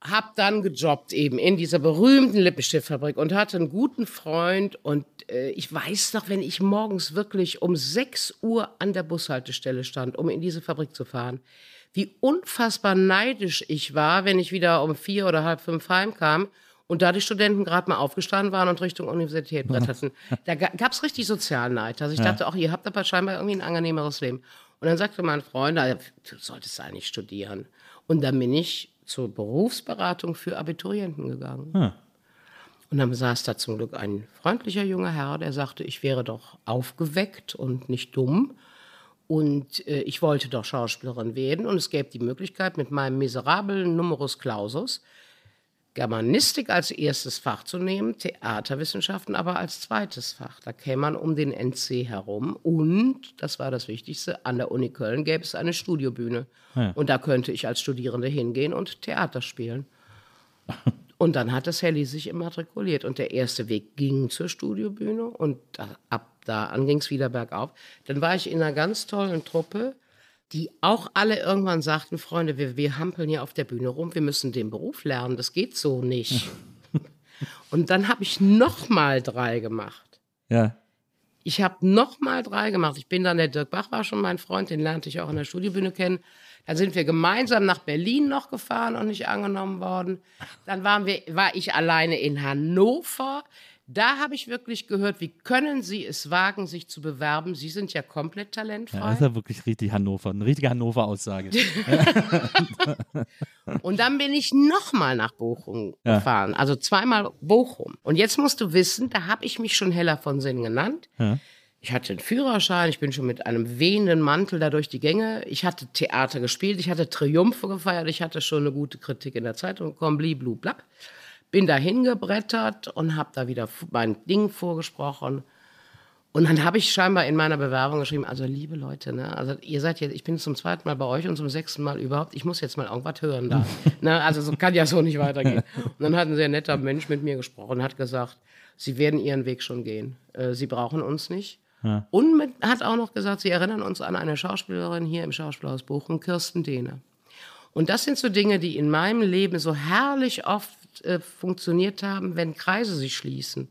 Hab dann gejobbt eben in dieser berühmten Lippenstiftfabrik und hatte einen guten Freund und äh, ich weiß noch, wenn ich morgens wirklich um 6 Uhr an der Bushaltestelle stand, um in diese Fabrik zu fahren, wie unfassbar neidisch ich war, wenn ich wieder um vier oder halb fünf heimkam und da die Studenten gerade mal aufgestanden waren und Richtung Universität bretterten. Da ga, gab's richtig Sozialneid. Also ich dachte auch, ihr habt aber scheinbar irgendwie ein angenehmeres Leben. Und dann sagte mein Freund, "Ah, du solltest eigentlich studieren. Und dann bin ich zur Berufsberatung für Abiturienten gegangen. Und dann saß da zum Glück ein freundlicher junger Herr, der sagte, ich wäre doch aufgeweckt und nicht dumm. Und äh, ich wollte doch Schauspielerin werden. Und es gäbe die Möglichkeit, mit meinem miserablen Numerus Clausus Germanistik als erstes Fach zu nehmen, Theaterwissenschaften aber als zweites Fach. Da käme man um den NC herum und, das war das Wichtigste, an der Uni Köln gäbe es eine Studiobühne. Ja. Und da könnte ich als Studierende hingehen und Theater spielen. Und dann hat das Helly sich immatrikuliert. Und der erste Weg ging zur Studiobühne und ab da an ging es wieder bergauf. Dann war ich in einer ganz tollen Truppe, die auch alle irgendwann sagten, Freunde, wir, wir hampeln hier auf der Bühne rum, wir müssen den Beruf lernen, das geht so nicht. und dann habe ich noch mal drei gemacht. Ja. Ich habe noch mal drei gemacht. Ich bin dann, der Dirk Bach war schon mein Freund, den lernte ich auch in der Studiobühne kennen. Dann sind wir gemeinsam nach Berlin noch gefahren und nicht angenommen worden. Dann waren wir, war ich alleine in Hannover. Da habe ich wirklich gehört, wie können Sie es wagen, sich zu bewerben? Sie sind ja komplett Ja, talentfrei. das ist ja wirklich richtig Hannover, eine richtige Hannover-Aussage. Und dann bin ich nochmal nach Bochum Ja. gefahren. Also zweimal Bochum. Und jetzt musst du wissen, da habe ich mich schon Heller von Sinn genannt. Ja. Ich hatte einen Führerschein, ich bin schon mit einem wehenden Mantel da durch die Gänge. Ich hatte Theater gespielt, ich hatte Triumphe gefeiert, ich hatte schon eine gute Kritik in der Zeitung bekommen, bliblu blab. Bin da hingebrettert und habe da wieder mein Ding vorgesprochen. Und dann habe ich scheinbar in meiner Bewerbung geschrieben, also liebe Leute, ne, also ihr seid jetzt, ich bin zum zweiten Mal bei euch und zum sechsten Mal überhaupt, ich muss jetzt mal irgendwas hören da. ne, also so kann ja so nicht weitergehen. Und dann hat ein sehr netter Mensch mit mir gesprochen, hat gesagt, sie werden ihren Weg schon gehen. Äh, sie brauchen uns nicht. Und mit, hat auch noch gesagt, sie erinnern uns an eine Schauspielerin hier im Schauspielhaus Bochum, Kirsten Dehne. Und das sind so Dinge, die in meinem Leben so herrlich oft äh, funktioniert haben, wenn Kreise sich schließen.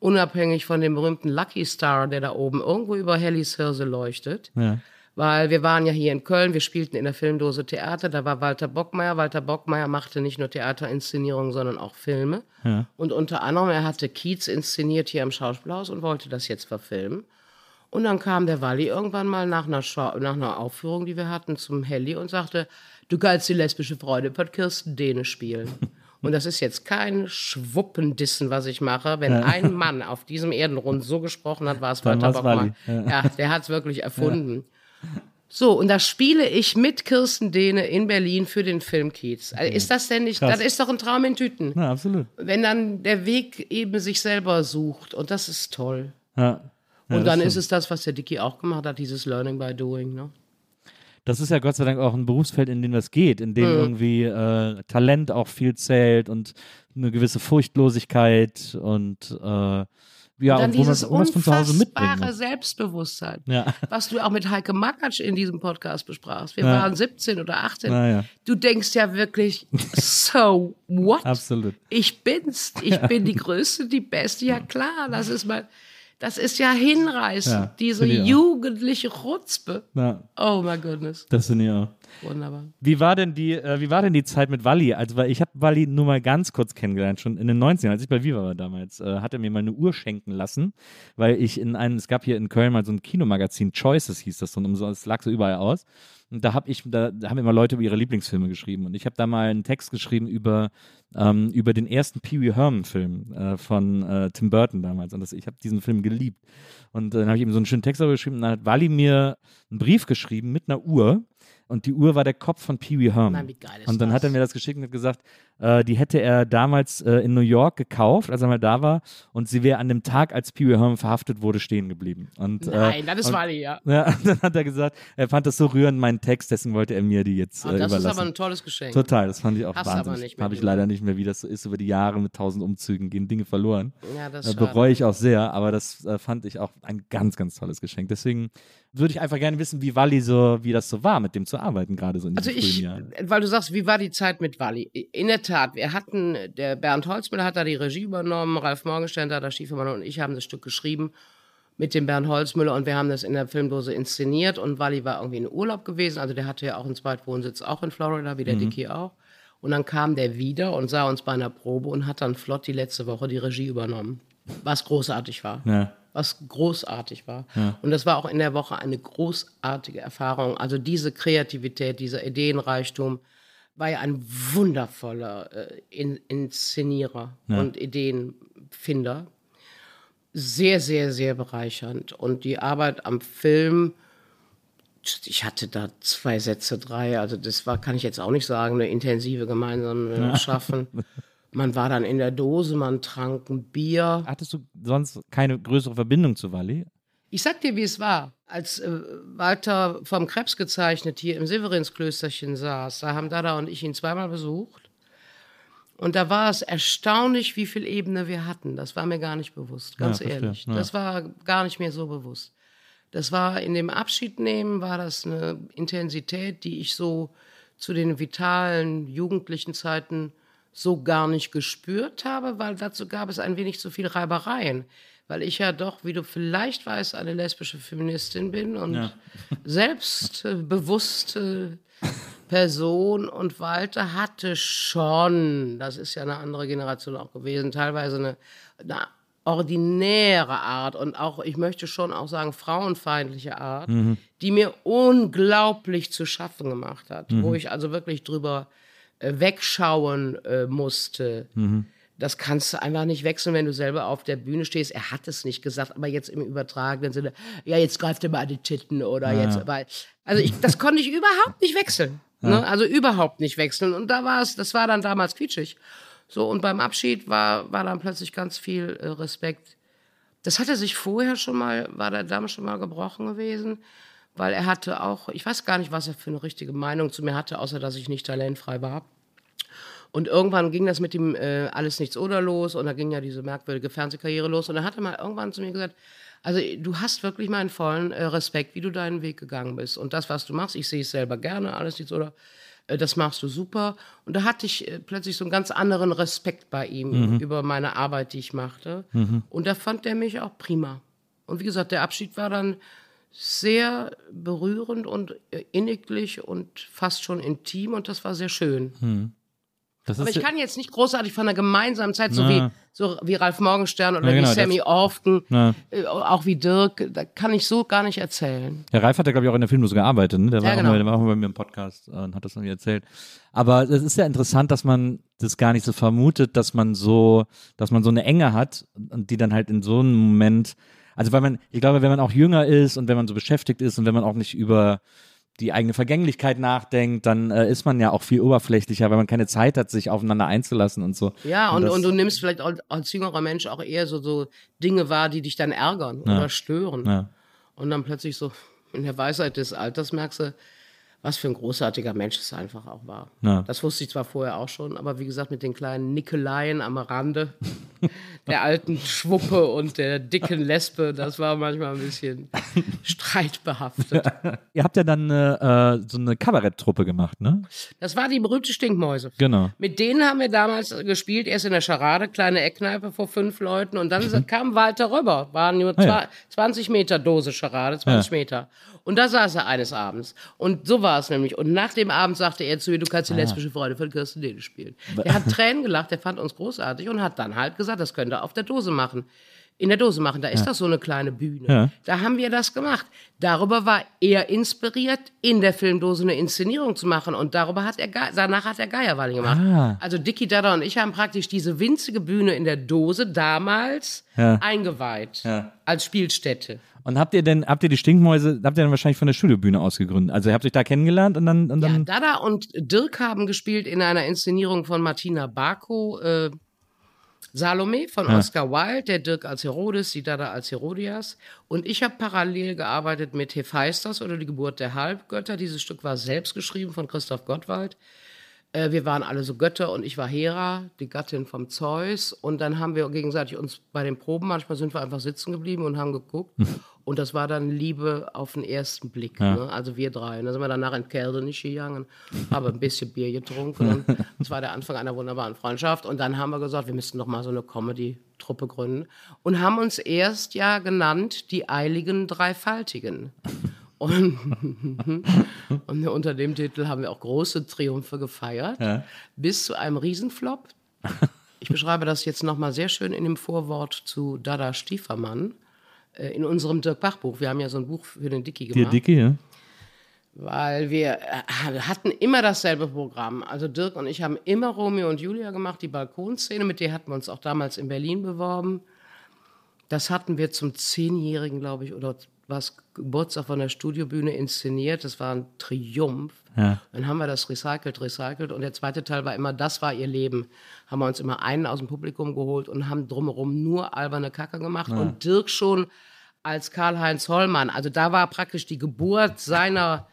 Unabhängig von dem berühmten Lucky Star, der da oben irgendwo über Hellys Hirse leuchtet. Ja. Weil wir waren ja hier in Köln, wir spielten in der Filmdose Theater, da war Walter Bockmeier. Walter Bockmeier machte nicht nur Theaterinszenierungen, sondern auch Filme. Und unter anderem, er hatte Kiez inszeniert hier im Schauspielhaus und wollte das jetzt verfilmen. Und dann kam der Walli irgendwann mal nach einer, Schau nach einer Aufführung, die wir hatten, zum Helly und sagte, du geilst die lesbische Freude, wird Kirsten Dehne spielen. Und das ist jetzt kein Schwuppendissen, was ich mache. Wenn ein Mann auf diesem Erdenrund so gesprochen hat, war es Walter Bockmeier. Walli, Ja. der hat es wirklich erfunden. So, und da spiele ich mit Kirsten Dehne in Berlin für den Film Kiez. Also ist das denn nicht, Krass. das ist doch ein Traum in Tüten. ja, absolut. Wenn dann der Weg eben sich selber sucht und das ist toll. Ja. Ja, Und dann stimmt. ist es das, was der Dicky auch gemacht hat, dieses Learning by Doing. Ne? Das ist ja Gott sei Dank auch ein Berufsfeld, in dem das geht, in Mhm. dem irgendwie äh, Talent auch viel zählt und eine gewisse Furchtlosigkeit und äh, ja, und dann wo man, dieses man es von zu Hause mitbringen unfassbare. Selbstbewusstsein, Ja. was du auch mit Heike Makatsch in diesem Podcast besprachst. Wir Ja. waren 17 oder 18. Naja, Du denkst ja wirklich, so what? absolut. Ich bin's. Ich bin die Größte, die Beste. Ja klar, das ist mal, das ist ja hinreißend. Ja, Diese jugendliche Chutzpe. Ja, Oh my goodness. das ich auch. Wunderbar. Wie war denn die, äh, wie war denn die Zeit mit Walli? Also, weil ich habe Walli nur mal ganz kurz kennengelernt, schon in den 90ern, als ich bei Viva war damals, äh, hat er mir mal eine Uhr schenken lassen, weil ich in einem, es gab hier in Köln mal so ein Kinomagazin, Choices hieß das und es lag so überall aus. Und da habe ich, da, da haben immer Leute über ihre Lieblingsfilme geschrieben. Und ich habe da mal einen Text geschrieben über, ähm, über den ersten Pee Wee Herman-Film äh, von äh, Tim Burton damals. Und das, ich habe diesen Film geliebt. Und äh, dann habe ich ihm so einen schönen Text darüber geschrieben. Und dann hat Wally mir einen Brief geschrieben mit einer Uhr. Und die Uhr war der Kopf von Pee Wee Herman. Mann, wie geil ist und dann das? hat er mir das geschickt und hat gesagt, äh, die hätte er damals äh, in New York gekauft, als er mal da war. Und sie wäre an dem Tag, als Pee Wee Herman verhaftet wurde, stehen geblieben. Und, Nein, äh, das ist Wally, ja. ja, dann hat er gesagt, er fand das so rührend, meinen Text, deswegen wollte er mir die jetzt äh, Ah, das ist überlassen. aber ein tolles Geschenk. Total, das fand ich auch Hast wahnsinnig. Habe ich leider nicht mehr, wie das so ist. Über die Jahre mit tausend Umzügen gehen Dinge verloren. Ja, das Äh, bereue ich auch sehr, aber das äh, fand ich auch ein ganz, ganz tolles Geschenk. Deswegen würde ich einfach gerne wissen, wie Walli so, wie das so war, mit dem zu arbeiten, gerade so in Also diesen frühen ich, Jahren. weil du sagst, wie war die Zeit mit Walli? In der Tat, wir hatten, der Bernd Holzmüller hat da die Regie übernommen, Ralf Morgenstern, da der Schiefermann und ich haben das Stück geschrieben mit dem Bernd Holzmüller und wir haben das in der Filmdose inszeniert und Walli war irgendwie in Urlaub gewesen, also der hatte ja auch einen Zweitwohnsitz auch in Florida, wie der Dicky auch. Und dann kam der wieder und sah uns bei einer Probe und hat dann flott die letzte Woche die Regie übernommen, was großartig war Ja. was großartig war. Und das war auch in der Woche eine großartige Erfahrung. Also diese Kreativität, dieser Ideenreichtum war ja ein wundervoller äh, In Inszenierer und Ideenfinder. Sehr, sehr, sehr bereichernd. Und die Arbeit am Film, ich hatte da zwei Sätze, drei, also das war, kann ich jetzt auch nicht sagen, eine intensive gemeinsame Schaffen. Man war dann in der Dose, man trank ein Bier. Hattest du sonst keine größere Verbindung zu Walli? Ich sag dir, wie es war. Als äh, Walter vom Krebs gezeichnet hier im Severinsklösterchen saß, da haben Dada und ich ihn zweimal besucht. Und da war es erstaunlich, wie viel Ebene wir hatten. Das war mir gar nicht bewusst, ganz Ja, ehrlich. ja. Das war gar nicht mehr so bewusst. Das war in dem Abschiednehmen, war das eine Intensität, die ich so zu den vitalen, jugendlichen Zeiten so gar nicht gespürt habe, weil dazu gab es ein wenig zu viel Reibereien. Weil ich ja doch, wie du vielleicht weißt, eine lesbische Feministin bin und Ja. selbstbewusste Person und Walter hatte schon, das ist ja eine andere Generation auch gewesen, teilweise eine, eine ordinäre Art und auch, ich möchte schon auch sagen, frauenfeindliche Art, die mir unglaublich zu schaffen gemacht hat, wo ich also wirklich drüber äh, wegschauen äh, musste. Das kannst du einfach nicht wechseln, wenn du selber auf der Bühne stehst. Er hat es nicht gesagt, aber jetzt im übertragenen Sinne, ja, jetzt greift er mal an die Titten oder jetzt, weil, also ich, das konnte ich überhaupt nicht wechseln. Ne? Also überhaupt nicht wechseln. Und da war es, das war dann damals quietschig. So, und beim Abschied war, war dann plötzlich ganz viel äh, Respekt. Das hatte sich vorher schon mal, war der Damm schon mal gebrochen gewesen, weil er hatte auch, ich weiß gar nicht, was er für eine richtige Meinung zu mir hatte, außer dass ich nicht talentfrei war. Und irgendwann ging das mit dem äh, Alles Nichts oder los und da ging ja diese merkwürdige Fernsehkarriere los. Und dann hat er mal irgendwann zu mir gesagt, also du hast wirklich meinen vollen äh, Respekt, wie du deinen Weg gegangen bist. Und das, was du machst, ich sehe es selber gerne, Alles Nichts oder äh, das machst du super. Und da hatte ich äh, plötzlich so einen ganz anderen Respekt bei ihm über meine Arbeit, die ich machte. Und da fand er mich auch prima. Und wie gesagt, der Abschied war dann sehr berührend und äh, inniglich und fast schon intim und das war sehr schön. Das Aber ich kann jetzt nicht großartig von einer gemeinsamen Zeit, so, Na. wie, so wie Ralf Morgenstern oder Ja, genau, wie Sammy Na. äh, auch wie Dirk, da kann ich so gar nicht erzählen. Der Ralf hat ja, glaube ich, auch in der Filmdose gearbeitet. Ne? Der, war Ja, auch genau. mal, der war auch bei mir im Podcast äh, und hat das irgendwie erzählt. Aber es ist ja interessant, dass man das gar nicht so vermutet, dass man so, dass man so eine Enge hat und die dann halt in so einem Moment, also weil man, ich glaube, wenn man auch jünger ist und wenn man so beschäftigt ist und wenn man auch nicht über die eigene Vergänglichkeit nachdenkt, dann äh, ist man ja auch viel oberflächlicher, weil man keine Zeit hat, sich aufeinander einzulassen und so. Ja, und, das- und du nimmst vielleicht als, als jüngerer Mensch auch eher so, so Dinge wahr, die dich dann ärgern oder stören. Ja. Und dann plötzlich so in der Weisheit des Alters merkst du, was für ein großartiger Mensch es einfach auch war. Ja. Das wusste ich zwar vorher auch schon, aber wie gesagt, mit den kleinen Nickeleien am Rande der alten Schwuppe und der dicken Lesbe, das war manchmal ein bisschen streitbehaftet. Ihr habt ja dann äh, so eine Kabaretttruppe gemacht, ne? Das war die berühmte Stinkmäuse. Genau. Mit denen haben wir damals gespielt, erst in der Charade, kleine Eckkneipe vor fünf Leuten und dann kam Walter rüber, waren nur Ah, ja. zwei- 20 Meter Dose Charade, 20 Meter. Und da saß er eines Abends. Und so war es nämlich. Und nach dem Abend sagte er zu mir, du Ah. kannst die lesbische Freunde von Kirsten Dede spielen. Der hat Tränen gelacht, der fand uns großartig und hat dann halt gesagt, das könnt ihr auf der Dose machen. In der Dose machen, da ist doch so eine kleine Bühne. Ja. Da haben wir das gemacht. Darüber war er inspiriert, in der Filmdose eine Inszenierung zu machen. Und darüber hat er, danach hat er Geierwalli gemacht. Ah. Also Dicky Dada und ich haben praktisch diese winzige Bühne in der Dose damals Ja. eingeweiht. Ja. Als Spielstätte. Und habt ihr denn, habt ihr die Stinkmäuse, habt ihr dann wahrscheinlich von der Studiobühne aus gegründet? Also ihr habt euch da kennengelernt und dann, und Ja, dann Dada und Dirk haben gespielt in einer Inszenierung von Martina Barko, äh, Salome von Oscar Wilde, der Dirk als Herodes, die Dada als Herodias. Und ich habe parallel gearbeitet mit Hephaistos oder die Geburt der Halbgötter. Dieses Stück war selbst geschrieben von Christoph Gottwald. Äh, wir waren alle so Götter und ich war Hera, die Gattin vom Zeus. Und dann haben wir gegenseitig uns bei den Proben, manchmal sind wir einfach sitzen geblieben und haben geguckt. Und das war dann Liebe auf den ersten Blick. Ne? Also wir drei. Und dann sind wir danach in Kälte nicht gegangen, haben ein bisschen Bier getrunken. Und das war der Anfang einer wunderbaren Freundschaft. Und dann haben wir gesagt, wir müssten noch mal so eine Comedy-Truppe gründen. Und haben uns erst ja genannt die Eiligen Dreifaltigen. Und, und unter dem Titel haben wir auch große Triumphe gefeiert, bis zu einem Riesenflop. Ich beschreibe das jetzt nochmal sehr schön in dem Vorwort zu Dada Stiefermann äh, in unserem Dirk Bach Buch. Wir haben ja so ein Buch für den Dicky gemacht, Dicky, ja? weil wir äh, hatten immer dasselbe Programm. Also Dirk und ich haben immer Romeo und Julia gemacht, die Balkonszene, mit der hatten wir uns auch damals in Berlin beworben. Das hatten wir zum Zehnjährigen, glaube ich, oder was Geburtstag von der Studiobühne inszeniert. Das war ein Triumph. Ja. Dann haben wir das recycelt, recycelt. Und der zweite Teil war immer, das war ihr Leben. Haben wir uns immer einen aus dem Publikum geholt und haben drumherum nur alberne Kacke gemacht. Und Dirk schon als Karl-Heinz Hollmann. Also da war praktisch die Geburt seiner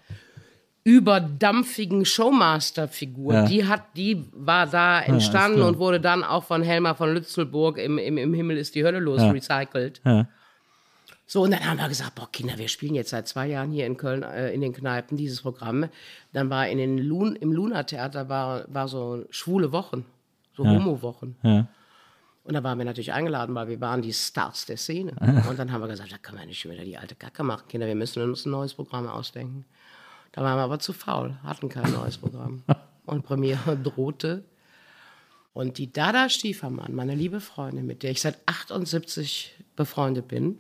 überdampfigen Showmaster-Figur. Ja. Die hat, die war da entstanden und wurde dann auch von Helmer von Lützelburg im, im, im Himmel ist die Hölle los Ja. recycelt. Ja. So, und dann haben wir gesagt, boah, Kinder, wir spielen jetzt seit zwei Jahren hier in Köln äh, in den Kneipen dieses Programm. Dann war in den Lun im Luna-Theater war, war so schwule Wochen, so Homo-Wochen. Ja. Und da waren wir natürlich eingeladen, weil wir waren die Stars der Szene. Und dann haben wir gesagt, da können wir nicht schon wieder die alte Kacke machen, Kinder, wir müssen uns ein neues Programm ausdenken. Da waren wir aber zu faul, hatten kein neues Programm. Und Premiere drohte. Und die Dada Stiefermann, meine liebe Freundin, mit der ich seit 78 befreundet bin,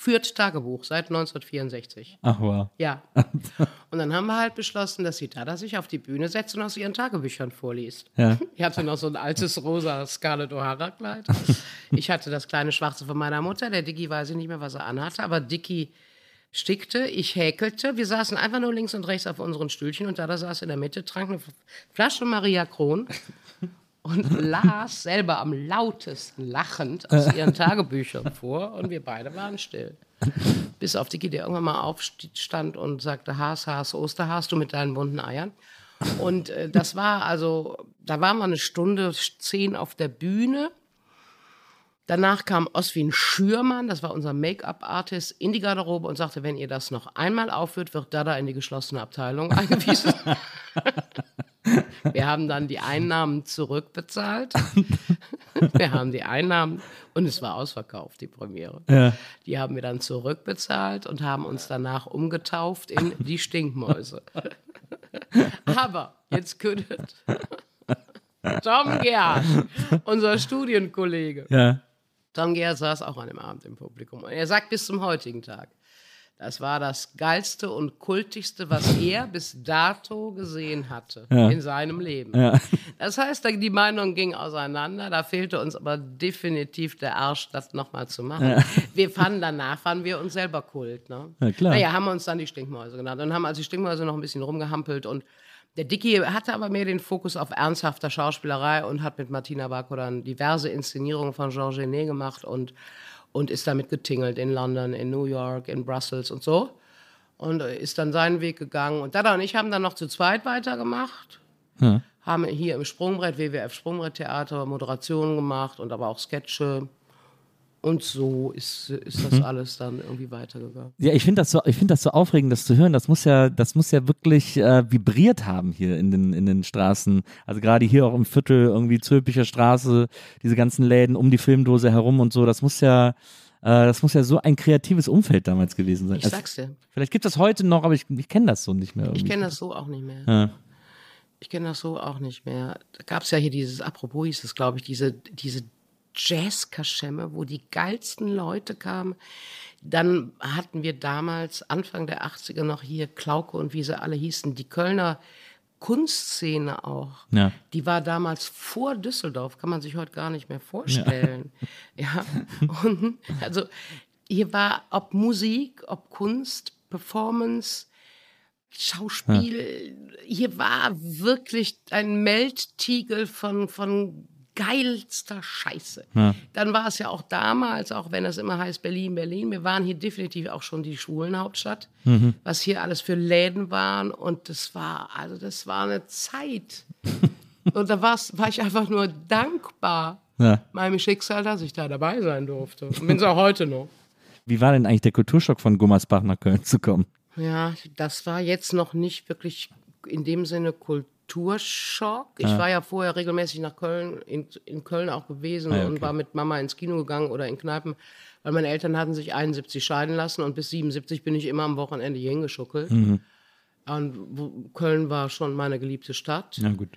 führt Tagebuch seit 1964. Ach wow. Ja. Und dann haben wir halt beschlossen, dass die Dada sich auf die Bühne setzt und aus ihren Tagebüchern vorliest. Ja. Ich hatte noch so ein altes rosa Scarlett O'Hara Kleid. Ich hatte das kleine schwarze von meiner Mutter. Der Dicky weiß ich nicht mehr, was er anhatte, aber Dicky stickte, ich häkelte. Wir saßen einfach nur links und rechts auf unseren Stühlchen und Dada saß in der Mitte, trank eine Flasche Maria Kron und las selber am lautesten lachend aus ihren Tagebüchern vor und wir beide waren still. Bis auf Dicky, der irgendwann mal aufstand und sagte, Haas, Haas, Osterhaas, du mit deinen bunten Eiern. Und äh, das war also, da waren wir eine Stunde zehn auf der Bühne. Danach kam Oswin Schürmann, das war unser Make-up-Artist, in die Garderobe und sagte, wenn ihr das noch einmal aufführt, wird Dada in die geschlossene Abteilung eingewiesen. Wir haben dann die Einnahmen zurückbezahlt. Wir haben die Einnahmen und es war ausverkauft, die Premiere. Ja. Die haben wir dann zurückbezahlt und haben uns danach umgetauft in die Stinkmäuse. Aber jetzt kündet Tom Gerhardt, unser Studienkollege. Ja. Tom Gerhardt saß auch an dem Abend im Publikum. Und er sagt bis zum heutigen Tag, das war das geilste und kultigste, was er bis dato gesehen hatte in seinem Leben. Ja. Das heißt, die Meinung ging auseinander. Da fehlte uns aber definitiv der Arsch, das nochmal zu machen. Wir fanden danach, fanden wir uns selber Kult. Ne? Ja, klar. Naja, haben wir uns dann die Stinkmäuse genannt und haben als die Stinkmäuse noch ein bisschen rumgehampelt und der Dicky hatte aber mehr den Fokus auf ernsthafter Schauspielerei und hat mit Martina Barco dann diverse Inszenierungen von Jean Genet gemacht und, und ist damit getingelt in London, in New York, in Brussels und so. Und ist dann seinen Weg gegangen. Und Dada und ich haben dann noch zu zweit weitergemacht. Haben hier im Sprungbrett, WWF Sprungbretttheater, Moderationen gemacht und aber auch Sketche. Und so ist, ist das alles dann irgendwie weitergegangen. Ja, ich finde das so, ich finde das so aufregend, das zu hören. Das muss ja, das muss ja wirklich äh, vibriert haben hier in den in den Straßen. Also gerade hier auch im Viertel irgendwie Zülpicher Straße, diese ganzen Läden um die Filmdose herum und so. Das muss ja, äh, das muss ja so ein kreatives Umfeld damals gewesen sein. Ich Also, sag's dir. vielleicht gibt es das heute noch, aber ich, ich kenne das so nicht mehr. Ich irgendwie. kenne das so auch nicht mehr. Ja. Ich kenne das so auch nicht mehr. Da gab es ja hier dieses, apropos hieß es, glaube ich, diese, diese Jazz-Kaschemme, wo die geilsten Leute kamen. Dann hatten wir damals, Anfang der 80er noch hier Klauke und wie sie alle hießen, die Kölner Kunstszene auch. Ja. Die war damals vor Düsseldorf, kann man sich heute gar nicht mehr vorstellen. Ja. Und also hier war ob Musik, ob Kunst, Performance, Schauspiel, hier war wirklich ein Melttiegel von, von geilster Scheiße. Dann war es ja auch damals, auch wenn es immer heißt Berlin, Berlin, wir waren hier definitiv auch schon die Schwulenhauptstadt, was hier alles für Läden waren und das war, also das war eine Zeit. und da war's, war ich einfach nur dankbar Ja. meinem Schicksal, dass ich da dabei sein durfte. Und bin es auch heute noch. Wie war denn eigentlich der Kulturschock von Gummersbach nach Köln zu kommen? Ja, das war jetzt noch nicht wirklich in dem Sinne Kulturschock. Ich war ja vorher regelmäßig nach Köln, in, in Köln auch gewesen Ah, ja, und okay. war mit Mama ins Kino gegangen oder in Kneipen, weil meine Eltern hatten sich 71 scheiden lassen und bis 77 bin ich immer am Wochenende hier hingeschuckelt. Mhm. Und Köln war schon meine geliebte Stadt. Na gut.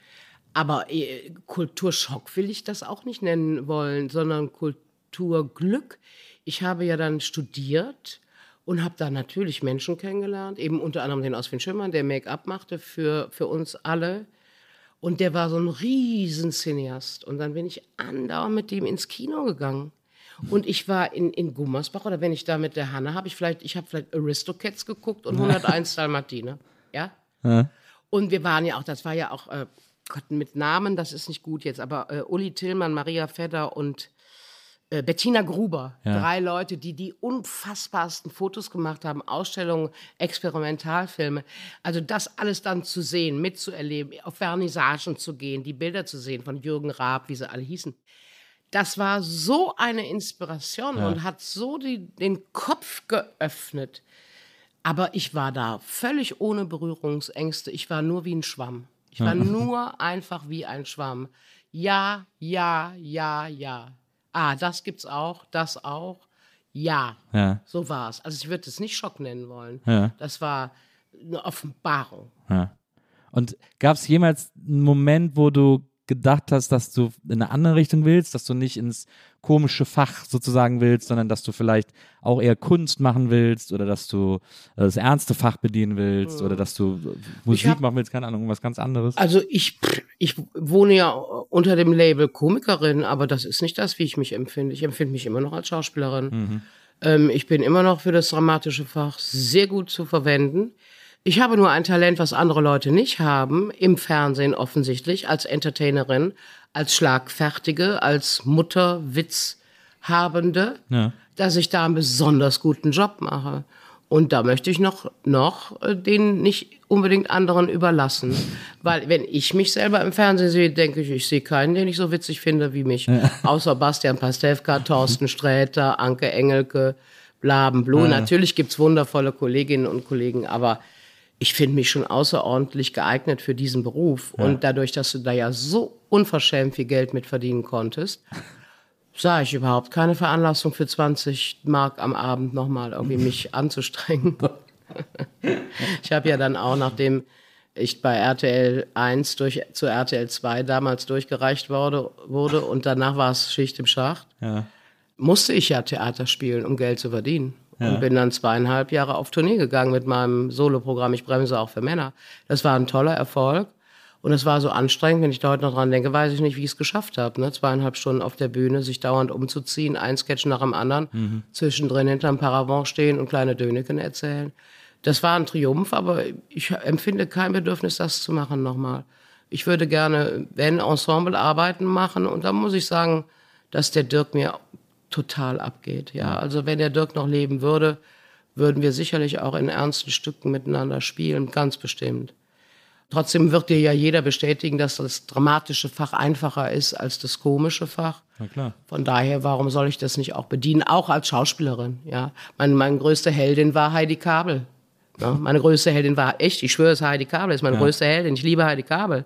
Aber äh, Kulturschock will ich das auch nicht nennen wollen, sondern Kulturglück. Ich habe ja dann studiert und habe da natürlich Menschen kennengelernt, eben unter anderem den Oswin Schimmern, der Make-up machte für, für uns alle. Und der war so ein riesen Cineast. Und dann bin ich andauernd mit dem ins Kino gegangen. Und ich war in, in Gummersbach oder wenn ich da mit der Hanne habe ich vielleicht, ich habe vielleicht Aristocats geguckt und 101 Dalmatiner. Ja? Ja. Und wir waren ja auch, das war ja auch, äh, Gott, mit Namen, das ist nicht gut jetzt, aber äh, Uli Tillmann, Maria Fedder und äh, Bettina Gruber. Ja. Drei Leute, die die unfassbarsten Fotos gemacht haben, Ausstellungen, Experimentalfilme. Also das alles dann zu sehen, mitzuerleben, auf Vernissagen zu gehen, die Bilder zu sehen von Jürgen Raab, wie sie alle hießen. Das war so eine Inspiration Ja. und hat so die, den Kopf geöffnet. Aber ich war da völlig ohne Berührungsängste. Ich war nur wie ein Schwamm. Ich war nur einfach wie ein Schwamm. Ja, ja, ja, ja. Ah, das gibt's auch, das auch. Ja, Ja. so war's. Also ich würde es nicht Schock nennen wollen. Ja. Das war eine Offenbarung. Ja. Und gab es jemals einen Moment, wo du gedacht hast, dass du in eine andere Richtung willst, dass du nicht ins komische Fach sozusagen willst, sondern dass du vielleicht auch eher Kunst machen willst oder dass du äh, das ernste Fach bedienen willst oder dass du äh, Musik hab- machen willst, keine Ahnung, was ganz anderes? Also ich, ich wohne ja unter dem Label Komikerin, aber das ist nicht das, wie ich mich empfinde. Ich empfinde mich immer noch als Schauspielerin. Ähm, ich bin immer noch für das dramatische Fach sehr gut zu verwenden. Ich habe nur ein Talent, was andere Leute nicht haben, im Fernsehen offensichtlich, als Entertainerin, als Schlagfertige, als Mutter, Witzhabende, Ja. dass ich da einen besonders guten Job mache. Und da möchte ich noch, noch äh, den nicht unbedingt anderen überlassen. Weil wenn ich mich selber im Fernsehen sehe, denke ich, ich sehe keinen, den ich so witzig finde wie mich. Außer Bastian Pastewka, Thorsten Sträter, Anke Engelke, Blabenblu. Natürlich gibt's wundervolle Kolleginnen und Kollegen, aber ich finde mich schon außerordentlich geeignet für diesen Beruf. Und dadurch, dass du da ja so unverschämt viel Geld mit verdienen konntest, sah ich überhaupt keine Veranlassung für 20 Mark am Abend nochmal irgendwie mich anzustrengen. ich habe ja dann auch, nachdem ich bei RTL 1 durch, zu RTL 2 damals durchgereicht wurde, wurde und danach war es Schicht im Schacht, Ja. musste ich ja Theater spielen, um Geld zu verdienen. Und bin dann zweieinhalb Jahre auf Tournee gegangen mit meinem Soloprogramm Ich bremse auch für Männer. Das war ein toller Erfolg. Und es war so anstrengend, wenn ich da heute noch dran denke, weiß ich nicht, wie ich es geschafft habe. Ne? Zweieinhalb Stunden auf der Bühne, sich dauernd umzuziehen, ein Sketch nach dem anderen, zwischendrin hinterm Paravent stehen und kleine Döneken erzählen. Das war ein Triumph, aber ich empfinde kein Bedürfnis, das zu machen nochmal. Ich würde gerne, wenn Ensemblearbeiten machen, und da muss ich sagen, dass der Dirk mir total abgeht. Ja, also wenn der Dirk noch leben würde, würden wir sicherlich auch in ernsten Stücken miteinander spielen, ganz bestimmt. Trotzdem wird dir ja jeder bestätigen, dass das dramatische Fach einfacher ist als das komische Fach. Na klar. Von daher, warum soll ich das nicht auch bedienen? Auch als Schauspielerin, ja. Meine, meine größte Heldin war Heidi Kabel. Ja, meine größte Heldin war echt, ich schwöre es, Heidi Kabel ist meine größte Heldin. Ich liebe Heidi Kabel.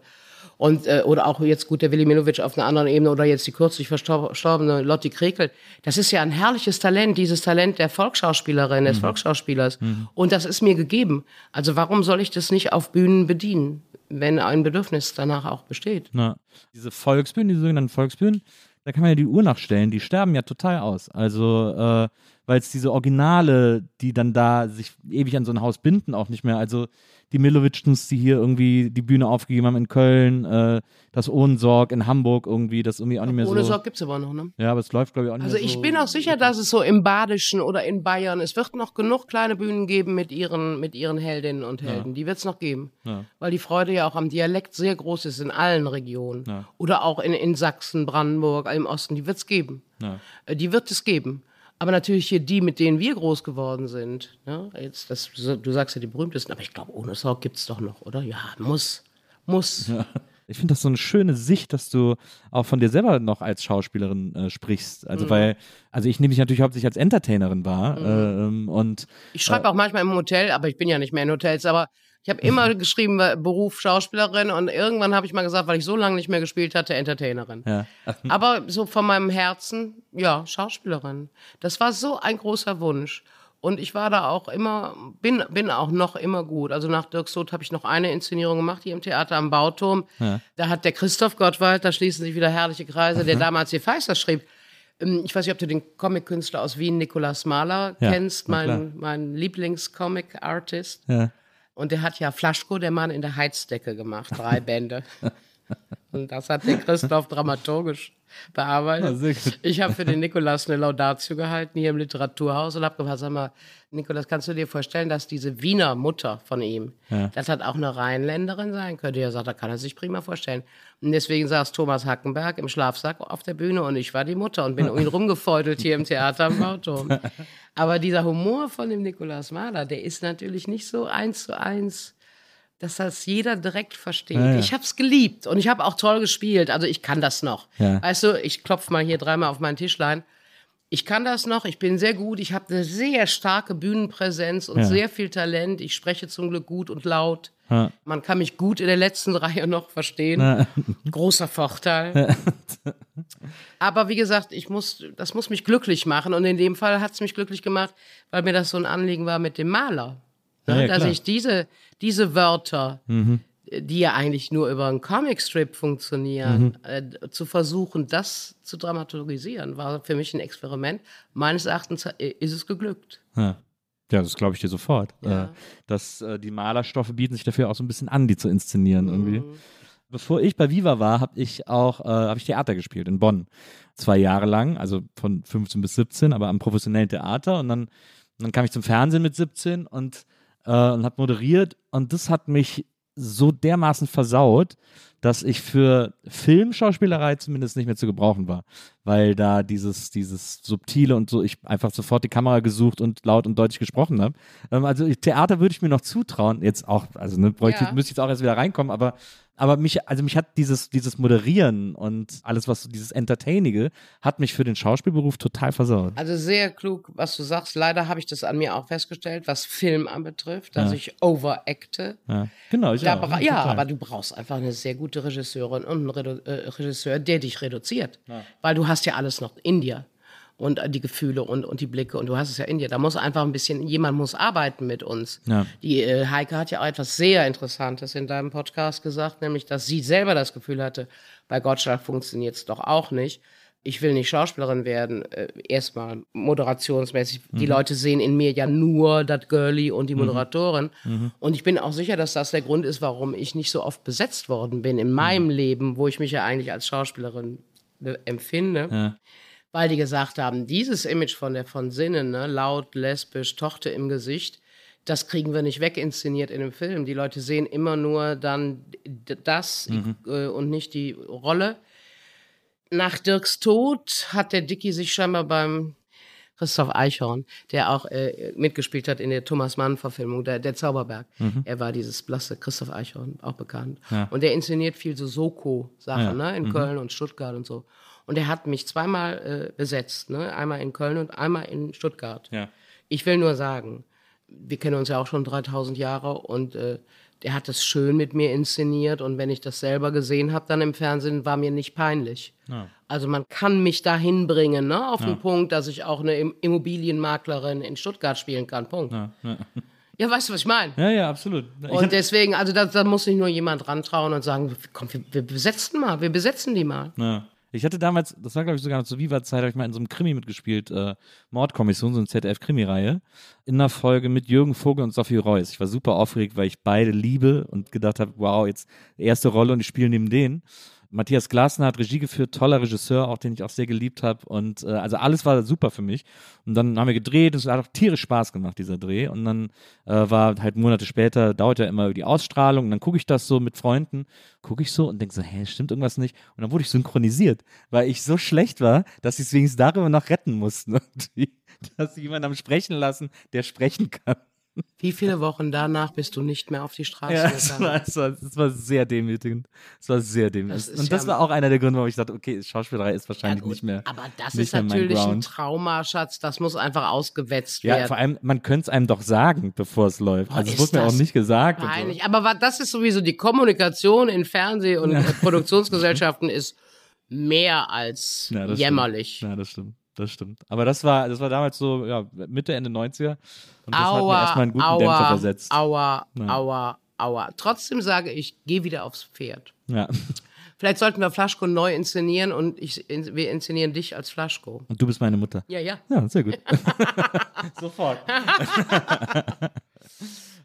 Und, äh, oder auch jetzt gut der Willi Milovic auf einer anderen Ebene oder jetzt die kürzlich verstor- verstorbene Lotti Krekel. Das ist ja ein herrliches Talent, dieses Talent der Volksschauspielerin, des Volksschauspielers. Und das ist mir gegeben. Also warum soll ich das nicht auf Bühnen bedienen, wenn ein Bedürfnis danach auch besteht? Na, diese Volksbühnen, diese sogenannten Volksbühnen, da kann man ja die Uhr nachstellen, die sterben ja total aus. Also, äh, weil es diese Originale, die dann da sich ewig an so ein Haus binden, auch nicht mehr. Also die Milovichtens, die hier irgendwie die Bühne aufgegeben haben in Köln, äh, das Ohnsorg in Hamburg irgendwie, das irgendwie auch nicht mehr Ohne so. Sorg gibt's aber noch, ne? Ja, aber es läuft, glaube ich, auch nicht Also mehr so. ich bin auch sicher, dass es so im Badischen oder in Bayern, es wird noch genug kleine Bühnen geben mit ihren, mit ihren Heldinnen und Helden. Die wird es noch geben. Ja. Weil die Freude ja auch am Dialekt sehr groß ist in allen Regionen. Ja. Oder auch in, in Sachsen, Brandenburg, im Osten, die wird es geben. Ja. Äh, Die wird es geben. Aber natürlich hier die, mit denen wir groß geworden sind. Ja, jetzt das, du sagst ja die berühmtesten, aber ich glaube, ohne Sorg gibt es doch noch, oder? Ja, muss. Muss. Ich finde das so eine schöne Sicht, dass du auch von dir selber noch als Schauspielerin äh, sprichst. Also weil, also ich nehme mich natürlich hauptsächlich als Entertainerin wahr. ähm, und Ich schreibe auch manchmal im Hotel, aber ich bin ja nicht mehr in Hotels, aber ich habe immer geschrieben, Beruf Schauspielerin und irgendwann habe ich mal gesagt, weil ich so lange nicht mehr gespielt hatte, Entertainerin. ja. Aber so von meinem Herzen, ja, Schauspielerin. Das war so ein großer Wunsch. Und ich war da auch immer, bin, bin auch noch immer gut. Also nach Dirks Tod habe ich noch eine Inszenierung gemacht, hier im Theater am Bauturm. Da hat der Christoph Gottwald, da schließen sich wieder herrliche Kreise, der damals die Feister schrieb. Ähm, Ich weiß nicht, ob du den Comic-Künstler aus Wien, Nikolaus Mahler, Ja, kennst, mein, mein Lieblings-Comic-Artist. Ja. Und der hat ja Flaschko, der Mann in der Heizdecke gemacht, drei Bände. Und das hat der Christoph dramaturgisch bearbeitet. Ja, gut. Ich habe für den Nikolas eine Laudatio gehalten hier im Literaturhaus und habe gefragt, sag mal, Nikolas, kannst du dir vorstellen, dass diese Wiener Mutter von ihm, das hat auch eine Rheinländerin sein könnte? Er sagt, da kann er sich prima vorstellen. Und deswegen saß Thomas Hackenberg im Schlafsack auf der Bühne und ich war die Mutter und bin um ihn rumgefeudelt hier im Theater am Bauturm. Aber dieser Humor von dem Nikolaus Mahler, der ist natürlich nicht so eins zu eins dass das jeder direkt versteht. Ja, ja. Ich habe es geliebt und ich habe auch toll gespielt. Also ich kann das noch. Ja. Weißt du, ich klopf mal hier dreimal auf mein Tischlein. Ich kann das noch, ich bin sehr gut, ich habe eine sehr starke Bühnenpräsenz und sehr viel Talent. Ich spreche zum Glück gut und laut. Man kann mich gut in der letzten Reihe noch verstehen. Großer Vorteil. Aber wie gesagt, ich muss, das muss mich glücklich machen. Und in dem Fall hat es mich glücklich gemacht, weil mir das so ein Anliegen war mit dem Maler. Ne? Ja, ja, Dass klar. ich diese, diese Wörter, die ja eigentlich nur über einen Comicstrip funktionieren, äh, zu versuchen, das zu dramaturgisieren, war für mich ein Experiment. Meines Erachtens äh, ist es geglückt. Ja. Ja, das glaube ich dir sofort. Ja. Äh, dass äh, die Malerstoffe bieten sich dafür auch so ein bisschen an, die zu inszenieren irgendwie. Mhm. Bevor ich bei Viva war, habe ich auch äh, hab ich Theater gespielt in Bonn. Zwei Jahre lang, also von 15 bis 17, aber am professionellen Theater. Und dann, dann kam ich zum Fernsehen mit 17 und, äh, und habe moderiert. Und das hat mich so dermaßen versaut, dass ich für Filmschauspielerei zumindest nicht mehr zu gebrauchen war. Weil da dieses, dieses Subtile und so, ich einfach sofort die Kamera gesucht und laut und deutlich gesprochen habe. Ähm, also Theater würde ich mir noch zutrauen, jetzt auch, also ne, bräuchte, Ja. müsste ich jetzt auch erst wieder reinkommen, aber aber mich, also mich hat dieses, dieses Moderieren und alles, was dieses Entertainige, hat mich für den Schauspielberuf total versaut. Also sehr klug, was du sagst. Leider habe ich das an mir auch festgestellt, was Film anbetrifft, dass Ja. ich overacte. Ja, genau, ich Da, auch. ja, aber du brauchst einfach eine sehr gute Regisseurin und einen Redu äh, Regisseur, der dich reduziert. Weil du hast ja alles noch in dir. Und die Gefühle und, und die Blicke und du hast es ja in dir. Da muss einfach ein bisschen, jemand muss arbeiten mit uns. Ja. Die äh, Heike hat ja auch etwas sehr Interessantes in deinem Podcast gesagt, nämlich, dass sie selber das Gefühl hatte, bei Gottschalk funktioniert es doch auch nicht. Ich will nicht Schauspielerin werden, äh, erstmal moderationsmäßig. Die Leute sehen in mir ja nur das Girlie und die Moderatorin. Und ich bin auch sicher, dass das der Grund ist, warum ich nicht so oft besetzt worden bin in meinem Leben, wo ich mich ja eigentlich als Schauspielerin äh, empfinde. Ja. Weil die gesagt haben, dieses Image von der von Sinnen, ne, laut, lesbisch, Tochter im Gesicht, das kriegen wir nicht weginszeniert in dem Film. Die Leute sehen immer nur dann das äh, und nicht die Rolle. Nach Dirks Tod hat der Dicky sich scheinbar beim Christoph Eichhorn, der auch äh, mitgespielt hat in der Thomas Mann-Verfilmung, der, der Zauberberg. Er war dieses blasse Christoph Eichhorn, auch bekannt. Und der inszeniert viel so Soko-Sachen, Ja. ne, in Köln und Stuttgart und so. Und er hat mich zweimal äh, besetzt, ne? einmal in Köln und einmal in Stuttgart. Ja. Ich will nur sagen, wir kennen uns ja auch schon 3000 Jahre und äh, der hat das schön mit mir inszeniert und wenn ich das selber gesehen habe, dann im Fernsehen, war mir nicht peinlich. Also man kann mich dahin bringen, ne, auf den Punkt, dass ich auch eine Im- Immobilienmaklerin in Stuttgart spielen kann. Punkt. Ja, weißt du, was ich meine? Ja, ja, absolut. Ich Und deswegen, also da, da muss sich nur jemand rantrauen und sagen, komm, wir, wir besetzen mal, wir besetzen die mal. Ich hatte damals, das war glaube ich sogar noch zur Viva-Zeit, habe ich mal in so einem Krimi mitgespielt, äh, Mordkommission, so eine ZDF-Krimi-Reihe, in einer Folge mit Jürgen Vogel und Sophie Reuss. Ich war super aufgeregt, weil ich beide liebe und gedacht habe, wow, jetzt erste Rolle und ich spiele neben denen. Matthias Glasner hat Regie geführt, toller Regisseur, auch den ich auch sehr geliebt habe. Und äh, also alles war super für mich. Und dann haben wir gedreht und es hat auch tierisch Spaß gemacht, dieser Dreh. Und dann äh, war halt Monate später, dauert ja immer die Ausstrahlung. Und dann gucke ich das so mit Freunden, gucke ich so und denke so, hä, stimmt irgendwas nicht? Und dann wurde ich synchronisiert, weil ich so schlecht war, dass sie es wenigstens darüber noch retten mussten. Dass sie jemanden haben sprechen lassen, der sprechen kann. Wie viele Wochen danach bist du nicht mehr auf die Straße Ja, es gegangen? war, es, war, es war sehr demütigend. Es war sehr demütigend. Und das ja- war auch einer der Gründe, warum ich dachte, okay, Schauspielerei ist wahrscheinlich gut, nicht mehr. Aber das ist natürlich ein Ground. Trauma, Schatz. Das muss einfach ausgewetzt Ja, werden. vor allem, man könnte es einem doch sagen, bevor es läuft. Also es wurde mir auch nicht gesagt. Peinlich. Aber wa- das ist sowieso die Kommunikation in Fernseh- und Produktionsgesellschaften ist mehr als So. Ja, jämmerlich. Stimmt. Ja, das stimmt. Das stimmt. Aber das war, das war damals so, ja, Mitte, Ende 90er. Und das hat mir Aua, erstmal einen guten Dämpfer aua, versetzt. aua, Ja. aua, aua. Trotzdem sage ich, geh wieder aufs Pferd. Ja. Vielleicht sollten wir Flaschko neu inszenieren und ich, in, wir inszenieren dich als Flaschko. Und du bist meine Mutter. Ja, ja. Ja, sehr gut. Sofort.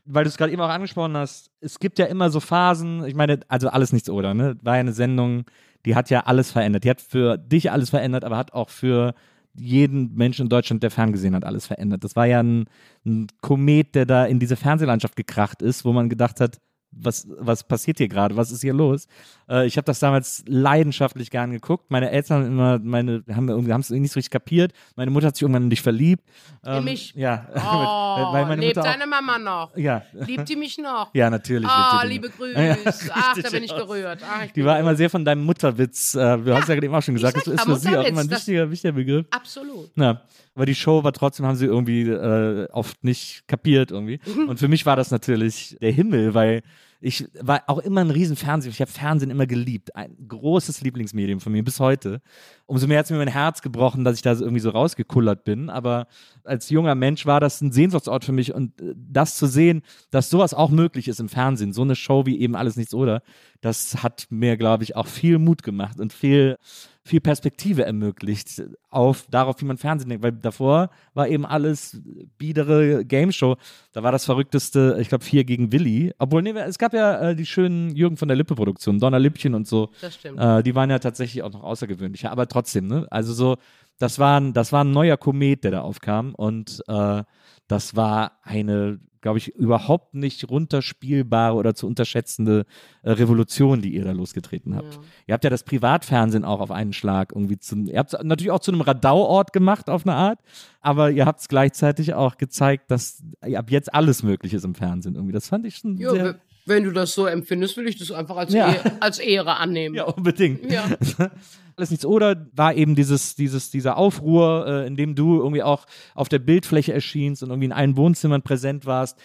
weil du es gerade eben auch angesprochen hast, es gibt ja immer so Phasen, ich meine, also alles nichts oder, ne? War ja eine Sendung, die hat ja alles verändert. Die hat für dich alles verändert, aber hat auch für jeden Menschen in Deutschland, der ferngesehen hat, alles verändert. Das war ja ein, ein Komet, der da in diese Fernsehlandschaft gekracht ist, wo man gedacht hat, was, was passiert hier gerade? Was ist hier los? Äh, ich habe das damals leidenschaftlich gern geguckt. Meine Eltern haben immer, meine, haben irgendwie, haben es nicht so richtig kapiert. Meine Mutter hat sich irgendwann in dich verliebt. Ähm, In mich? Ja. Oh, Weil meine lebt Mutter auch- deine Mama noch? Ja. Liebt die mich noch? Ja, natürlich. Sie liebe. Grüße. Ja, Ach, da bin ich berührt. Ach, ich Die war immer sehr von deinem Mutterwitz. Äh, du hast ja eben auch schon gesagt, sag das ist ja, für sie auch immer ein wichtiger, wichtiger Begriff. Absolut. Ja, aber die Show war trotzdem, haben sie irgendwie äh, oft nicht kapiert irgendwie. Und für mich war das natürlich der Himmel, weil ich war auch immer ein riesen Fernsehen. Ich habe Fernsehen immer geliebt. Ein großes Lieblingsmedium von mir bis heute. Umso mehr hat es mir mein Herz gebrochen, dass ich da irgendwie so rausgekullert bin. Aber als junger Mensch war das ein Sehnsuchtsort für mich. Und äh, das zu sehen, dass sowas auch möglich ist im Fernsehen, so eine Show wie eben Alles Nichts oder, das hat mir, glaube ich, auch viel Mut gemacht und viel viel Perspektive ermöglicht auf darauf, wie man Fernsehen denkt, weil davor war eben alles biedere Gameshow. Da war das verrückteste, ich glaube, vier gegen Willi. Obwohl, nee, es gab ja äh, die schönen Jürgen von der Lippe Produktionen, Donner Lippchen und so. Das stimmt. Äh, die waren ja tatsächlich auch noch außergewöhnlicher, aber trotzdem, ne? Also so, das war ein, das war ein neuer Komet, der da aufkam und äh, das war eine, glaube ich, überhaupt nicht runterspielbare oder zu unterschätzende äh, Revolution, die ihr da losgetreten habt. Ihr habt ja das Privatfernsehen auch auf einen Schlag irgendwie zum, ihr habt es natürlich auch zu einem Radauort gemacht auf eine Art, aber ihr habt es gleichzeitig auch gezeigt, dass ab jetzt alles möglich ist im Fernsehen irgendwie. Das fand ich schon Ja, sehr, w- wenn du das so empfindest, will ich das einfach als, Ja. Ehre, als Ehre annehmen. Ja, unbedingt. Ja. Alles nichts oder war eben dieses, dieses, dieser Aufruhr, äh, in dem du irgendwie auch auf der Bildfläche erschienst und irgendwie in allen Wohnzimmern präsent warst.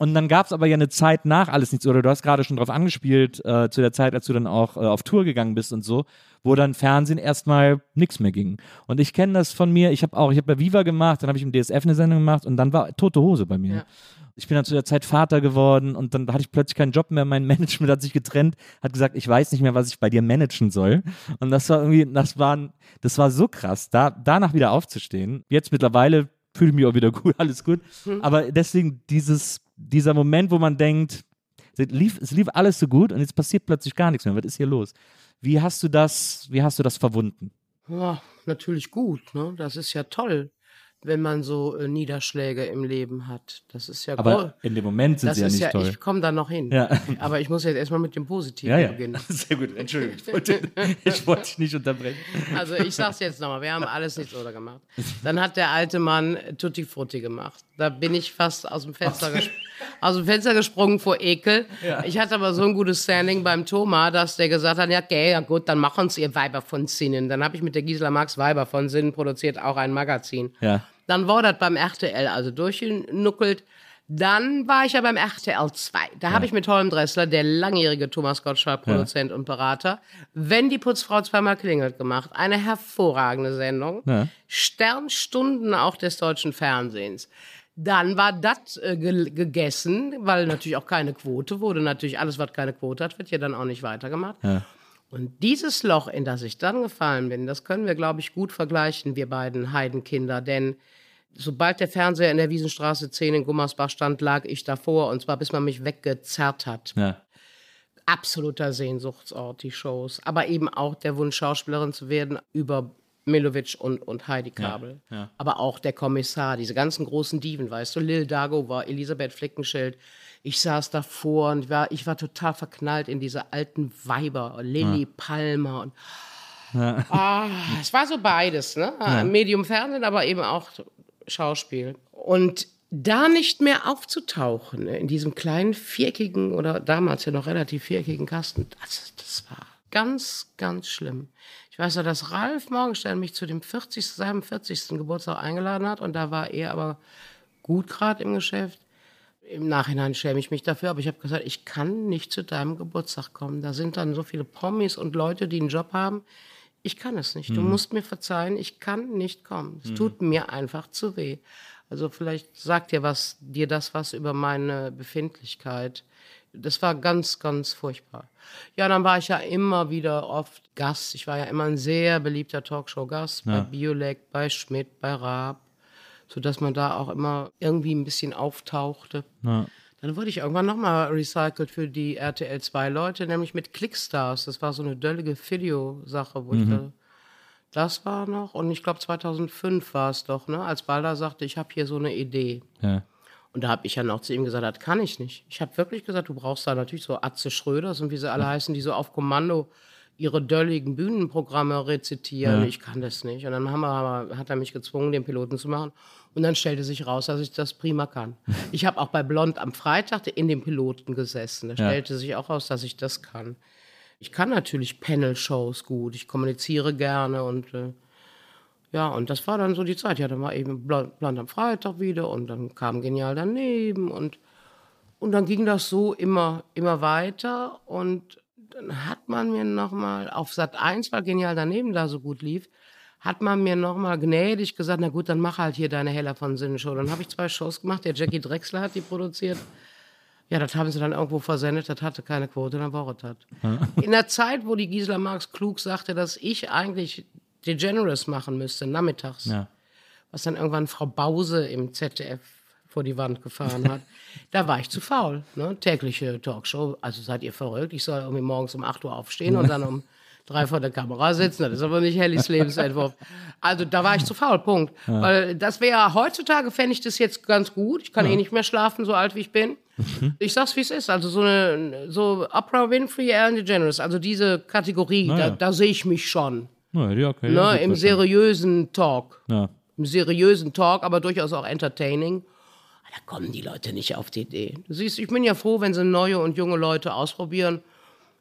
Und dann gab es aber ja eine Zeit nach Alles nichts oder du hast gerade schon drauf angespielt, äh, zu der Zeit, als du dann auch äh, auf Tour gegangen bist und so, wo dann Fernsehen erstmal nichts mehr ging. Und ich kenne das von mir, ich habe auch, ich habe bei Viva gemacht, dann habe ich im DSF eine Sendung gemacht und dann war tote Hose bei mir. Ja. Ich bin dann zu der Zeit Vater geworden und dann hatte ich plötzlich keinen Job mehr. Mein Management hat sich getrennt, hat gesagt, ich weiß nicht mehr, was ich bei dir managen soll. Und das war irgendwie, das war, das war so krass, da, danach wieder aufzustehen. Jetzt mittlerweile fühle ich mich auch wieder gut, alles gut. Aber deswegen dieses, dieser Moment, wo man denkt, es lief, es lief alles so gut und jetzt passiert plötzlich gar nichts mehr. Was ist hier los? Wie hast du das, wie hast du das verwunden? Ja, natürlich gut. Ne? Das ist ja toll, wenn man so äh, Niederschläge im Leben hat. Das ist ja Aber toll. in dem Moment sind Das sie ja nicht ja, toll. ich komme da noch hin. Ja. Aber ich muss jetzt erstmal mit dem Positiven Ja, ja. beginnen. Sehr gut, Entschuldigung. Ich wollte, ich wollte dich nicht unterbrechen. Also ich sag's jetzt nochmal, wir haben alles nichts oder gemacht. Dann hat der alte Mann Tutti Frutti gemacht. Da bin ich fast aus dem Fenster, ges aus dem Fenster gesprungen vor Ekel. Ich hatte aber so ein gutes Standing beim Thomas, dass der gesagt hat, ja, okay, ja gut, dann machen's ihr Weiber von Sinnen. Dann habe ich mit der Gisela Marx Weiber von Sinnen produziert, auch ein Magazin. Ja. Dann war das beim RTL also durchgenuckelt. Dann war ich ja beim RTL 2. Da habe ich mit Holm Dressler, der langjährige Thomas Gottschalk, Produzent und Berater, wenn die Putzfrau zweimal klingelt gemacht. Eine hervorragende Sendung. Ja. Sternstunden auch des deutschen Fernsehens. Dann war das äh, ge gegessen, weil natürlich auch keine Quote wurde. Natürlich alles, was keine Quote hat, wird ja dann auch nicht weitergemacht. Und dieses Loch, in das ich dann gefallen bin, das können wir, glaube ich, gut vergleichen, wir beiden Heidenkinder. Denn sobald der Fernseher in der Wiesenstraße 10 in Gummersbach stand, lag ich davor. Und zwar bis man mich weggezerrt hat. Ja. Absoluter Sehnsuchtsort, die Shows. Aber eben auch der Wunsch, Schauspielerin zu werden über Milovic und, und Heidi Kabel. ja. Aber auch der Kommissar, diese ganzen großen Diven, weißt du, Lil Dago war Elisabeth Flickenschild. Ich saß davor und war, ich war total verknallt in diese alten Weiber, Lilly Palmer und Ah, es war so beides, ne? Medium Fernsehen, aber eben auch Schauspiel. Und da nicht mehr aufzutauchen, in diesem kleinen viereckigen oder damals ja noch relativ viereckigen Kasten, das, das war ganz, ganz schlimm. Ich weiß ja, dass Ralf Morgenstern mich zu dem 40., seinem 40. Geburtstag eingeladen hat und da war er aber gut gerade im Geschäft. Im Nachhinein schäme ich mich dafür, aber ich habe gesagt, ich kann nicht zu deinem Geburtstag kommen. Da sind dann so viele Promis und Leute, die einen Job haben. Ich kann es nicht. Du musst mir verzeihen, ich kann nicht kommen. Es tut mir einfach zu weh. Also vielleicht sagt dir was, dir das was über meine Befindlichkeit. Das war ganz, ganz furchtbar. Ja, dann war ich ja immer wieder oft Gast. Ich war ja immer ein sehr beliebter Talkshow-Gast bei Biolek, bei Schmidt, bei Raab, sodass man da auch immer irgendwie ein bisschen auftauchte. Dann wurde ich irgendwann nochmal recycelt für die RTL 2 Leute, nämlich mit Clickstars. Das war so eine döllige Video-Sache, wo ich da. Das war noch, und ich glaube 2005 war es doch, ne, als Balda sagte, ich habe hier so eine Idee. Ja. Und da habe ich ja noch zu ihm gesagt, das kann ich nicht. Ich habe wirklich gesagt, du brauchst da natürlich so Atze Schröders und wie sie alle heißen, die so auf Kommando ihre dölligen Bühnenprogramme rezitieren. Ja. Ich kann das nicht. Und dann haben wir, hat er mich gezwungen, den Piloten zu machen. Und dann stellte sich raus, dass ich das prima kann. Ich habe auch bei Blond am Freitag in dem Piloten gesessen. Da Ja. stellte sich auch raus, dass ich das kann. Ich kann natürlich Panel-Shows gut. Ich kommuniziere gerne und äh, ja, und das war dann so die Zeit. Ja, dann war eben Blond, Blond am Freitag wieder und dann kam Genial daneben und, und dann ging das so immer, immer weiter und dann hat man mir nochmal auf Sat 1, weil Genial daneben da so gut lief, hat man mir nochmal gnädig gesagt, na gut, dann mach halt hier deine Heller von Sinnen Show. Dann habe ich zwei Shows gemacht, der Jackie Drexler hat die produziert. Ja, das haben sie dann irgendwo versendet, das hatte keine Quote, dann war das. In der Zeit, wo die Gisela Marx klug sagte, dass ich eigentlich DeGeneres machen müsste, nachmittags, Ja. was dann irgendwann Frau Bause im ZDF vor die Wand gefahren hat, da war ich zu faul. Ne? Tägliche Talkshow, also seid ihr verrückt, ich soll irgendwie morgens um 8 Uhr aufstehen und dann um drei vor der Kamera sitzen, das ist aber nicht Hellys Lebensentwurf. Also da war ich zu faul, Punkt. Weil das wäre, heutzutage fände ich das jetzt ganz gut, ich kann eh nicht mehr schlafen, so alt wie ich bin. Ich sag's, wie es ist. Also so eine, so Oprah Winfrey, Ellen DeGeneres, also diese Kategorie, Na da, ja. da sehe ich mich schon. Ja, okay. Ne, ja, Im seriösen Talk Ja. im seriösen Talk, aber durchaus auch entertaining. Da kommen die Leute nicht auf die Idee. Du siehst, ich bin ja froh, wenn sie neue und junge Leute ausprobieren.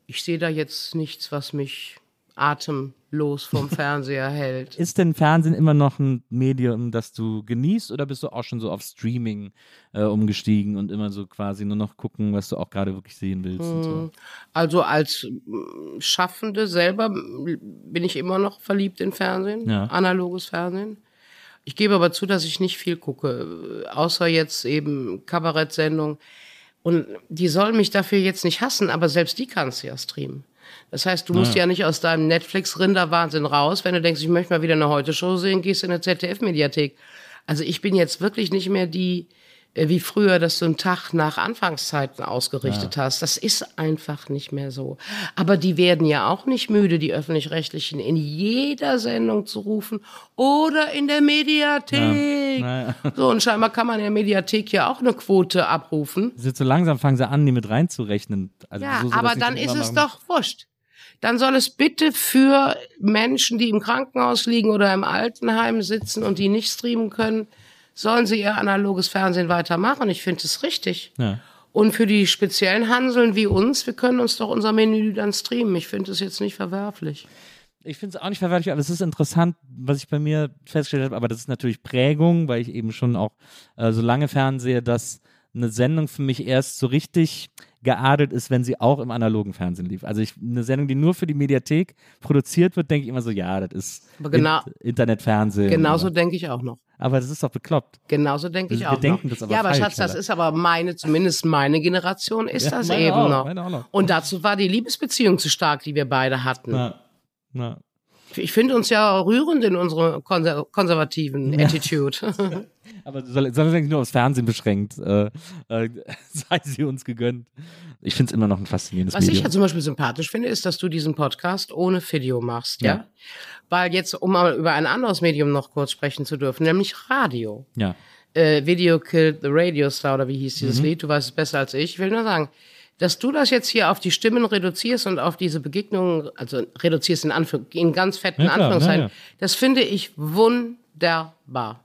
Ich sehe da jetzt nichts, was mich atemlos vom Fernseher hält. Ist denn Fernsehen immer noch ein Medium, das du genießt oder bist du auch schon so auf Streaming äh, umgestiegen und immer so quasi nur noch gucken, was du auch gerade wirklich sehen willst und so? Also als mm, Schaffende selber bin ich immer noch verliebt in Fernsehen, Ja. analoges Fernsehen. Ich gebe aber zu, dass ich nicht viel gucke, außer jetzt eben Kabarettsendungen. Und die sollen mich dafür jetzt nicht hassen, aber selbst die kannst du ja streamen. Das heißt, du musst ja nicht aus deinem Netflix-Rinder-Wahnsinn raus. Wenn du denkst, ich möchte mal wieder eine Heute-Show sehen, gehst in eine ZDF-Mediathek. Also ich bin jetzt wirklich nicht mehr die, wie früher, dass du einen Tag nach Anfangszeiten ausgerichtet hast. Das ist einfach nicht mehr so. Aber die werden ja auch nicht müde, die Öffentlich-Rechtlichen, in jeder Sendung zu rufen oder in der Mediathek. Naja. So, und scheinbar kann man in der Mediathek ja auch eine Quote abrufen. Jetzt so langsam fangen sie an, die mit reinzurechnen. Also Ja, so, so, aber dann ist es machen. doch wurscht. Dann soll es bitte für Menschen, die im Krankenhaus liegen oder im Altenheim sitzen und die nicht streamen können, sollen sie ihr analoges Fernsehen weitermachen. Ich finde es richtig. Ja. Und für die speziellen Hanseln wie uns, wir können uns doch unser Menü dann streamen. Ich finde es jetzt nicht verwerflich. Ich finde es auch nicht verwerflich, aber es ist interessant, was ich bei mir festgestellt habe, aber das ist natürlich Prägung, weil ich eben schon auch äh, so lange fernsehe, dass eine Sendung für mich erst so richtig geadelt ist, wenn sie auch im analogen Fernsehen lief. Also ich, eine Sendung, die nur für die Mediathek produziert wird, denke ich immer so, ja, das ist genau- In Internetfernsehen. Genauso denke ich auch noch. Aber das ist doch bekloppt. Genauso denke ich Wir auch denken noch. das aber ja, aber Schatz, das ist aber meine, zumindest meine Generation ist Ja, das eben auch, noch. noch. Und dazu war die Liebesbeziehung zu stark, die wir beide hatten. Na, na. Ich finde uns ja rührend in unserer konser konservativen Attitude. Aber soll, soll eigentlich nur aufs Fernsehen beschränkt. Äh, äh, sei sie uns gegönnt. Ich finde es immer noch ein faszinierendes Was ich Medium. ja zum Beispiel sympathisch finde, ist, dass du diesen Podcast ohne Video machst, ja? Ja. Weil jetzt, um mal über ein anderes Medium noch kurz sprechen zu dürfen, nämlich Radio. ja. Äh, Video Killed the Radio Star, oder wie hieß Mhm. dieses Lied? Du weißt es besser als ich. Ich will nur sagen, dass du das jetzt hier auf die Stimmen reduzierst und auf diese Begegnung, also reduzierst in, Anführ in ganz fetten Ja, klar, Anführungszeichen, ja, ja. das finde ich wunderbar.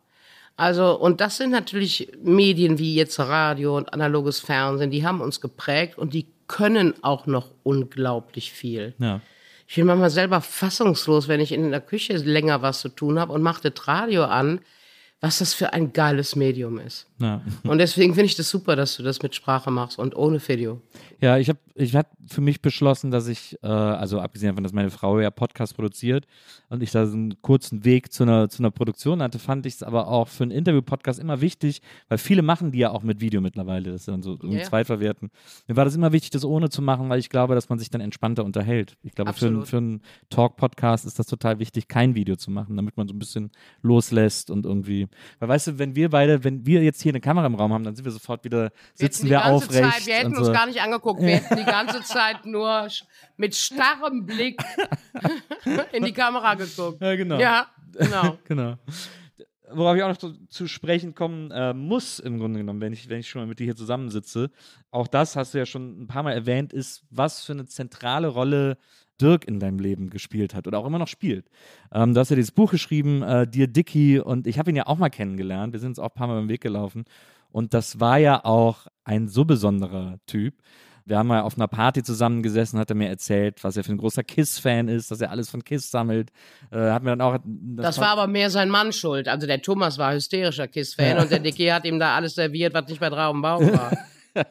Also, und das sind natürlich Medien wie jetzt Radio und analoges Fernsehen, die haben uns geprägt und die können auch noch unglaublich viel. ja. Ich bin manchmal selber fassungslos, wenn ich in der Küche länger was zu tun habe und mache das Radio an, was das für ein geiles Medium ist. Ja. Und deswegen finde ich das super, dass du das mit Sprache machst und ohne Video. Ja, ich habe ich hab für mich beschlossen, dass ich, äh, also abgesehen davon, dass meine Frau ja Podcast produziert und ich da so einen kurzen Weg zu einer, zu einer Produktion hatte, fand ich es aber auch für einen Interview-Podcast immer wichtig, weil viele machen die ja auch mit Video mittlerweile, das dann so Ja, zweitverwerten. Mir war das immer wichtig, das ohne zu machen, weil ich glaube, dass man sich dann entspannter unterhält. Ich glaube, für, einen- Absolut. für einen Talk-Podcast ist das total wichtig, kein Video zu machen, damit man so ein bisschen loslässt und irgendwie, weil weißt du, wenn wir beide, wenn wir jetzt hier eine Kamera im Raum haben, dann sind wir sofort wieder, Wir sitzen wir ganze aufrecht. Zeit, wir hätten und uns so. gar nicht angeguckt. Wir hätten die ganze Zeit nur mit starrem Blick in die Kamera geguckt. Ja, genau. Ja, genau. genau. Worauf ich auch noch zu, zu sprechen kommen äh, muss, im Grunde genommen, wenn ich, wenn ich schon mal mit dir hier zusammensitze, auch das hast du ja schon ein paar Mal erwähnt, ist, was für eine zentrale Rolle Dirk in deinem Leben gespielt hat oder auch immer noch spielt. Ähm, du hast ja dieses Buch geschrieben, äh, Dear Dicky, und ich habe ihn ja auch mal kennengelernt. Wir sind uns auch ein paar Mal im Weg gelaufen. Und das war ja auch ein so besonderer Typ. Wir haben mal auf einer Party zusammengesessen, hat er mir erzählt, was er für ein großer Kiss-Fan ist, dass er alles von Kiss sammelt. Äh, hat mir dann auch. Das war aber mehr sein Mann schuld. Also der Thomas war hysterischer Kiss-Fan und der Dicky hat ihm da alles serviert, was nicht bei dem Baum war.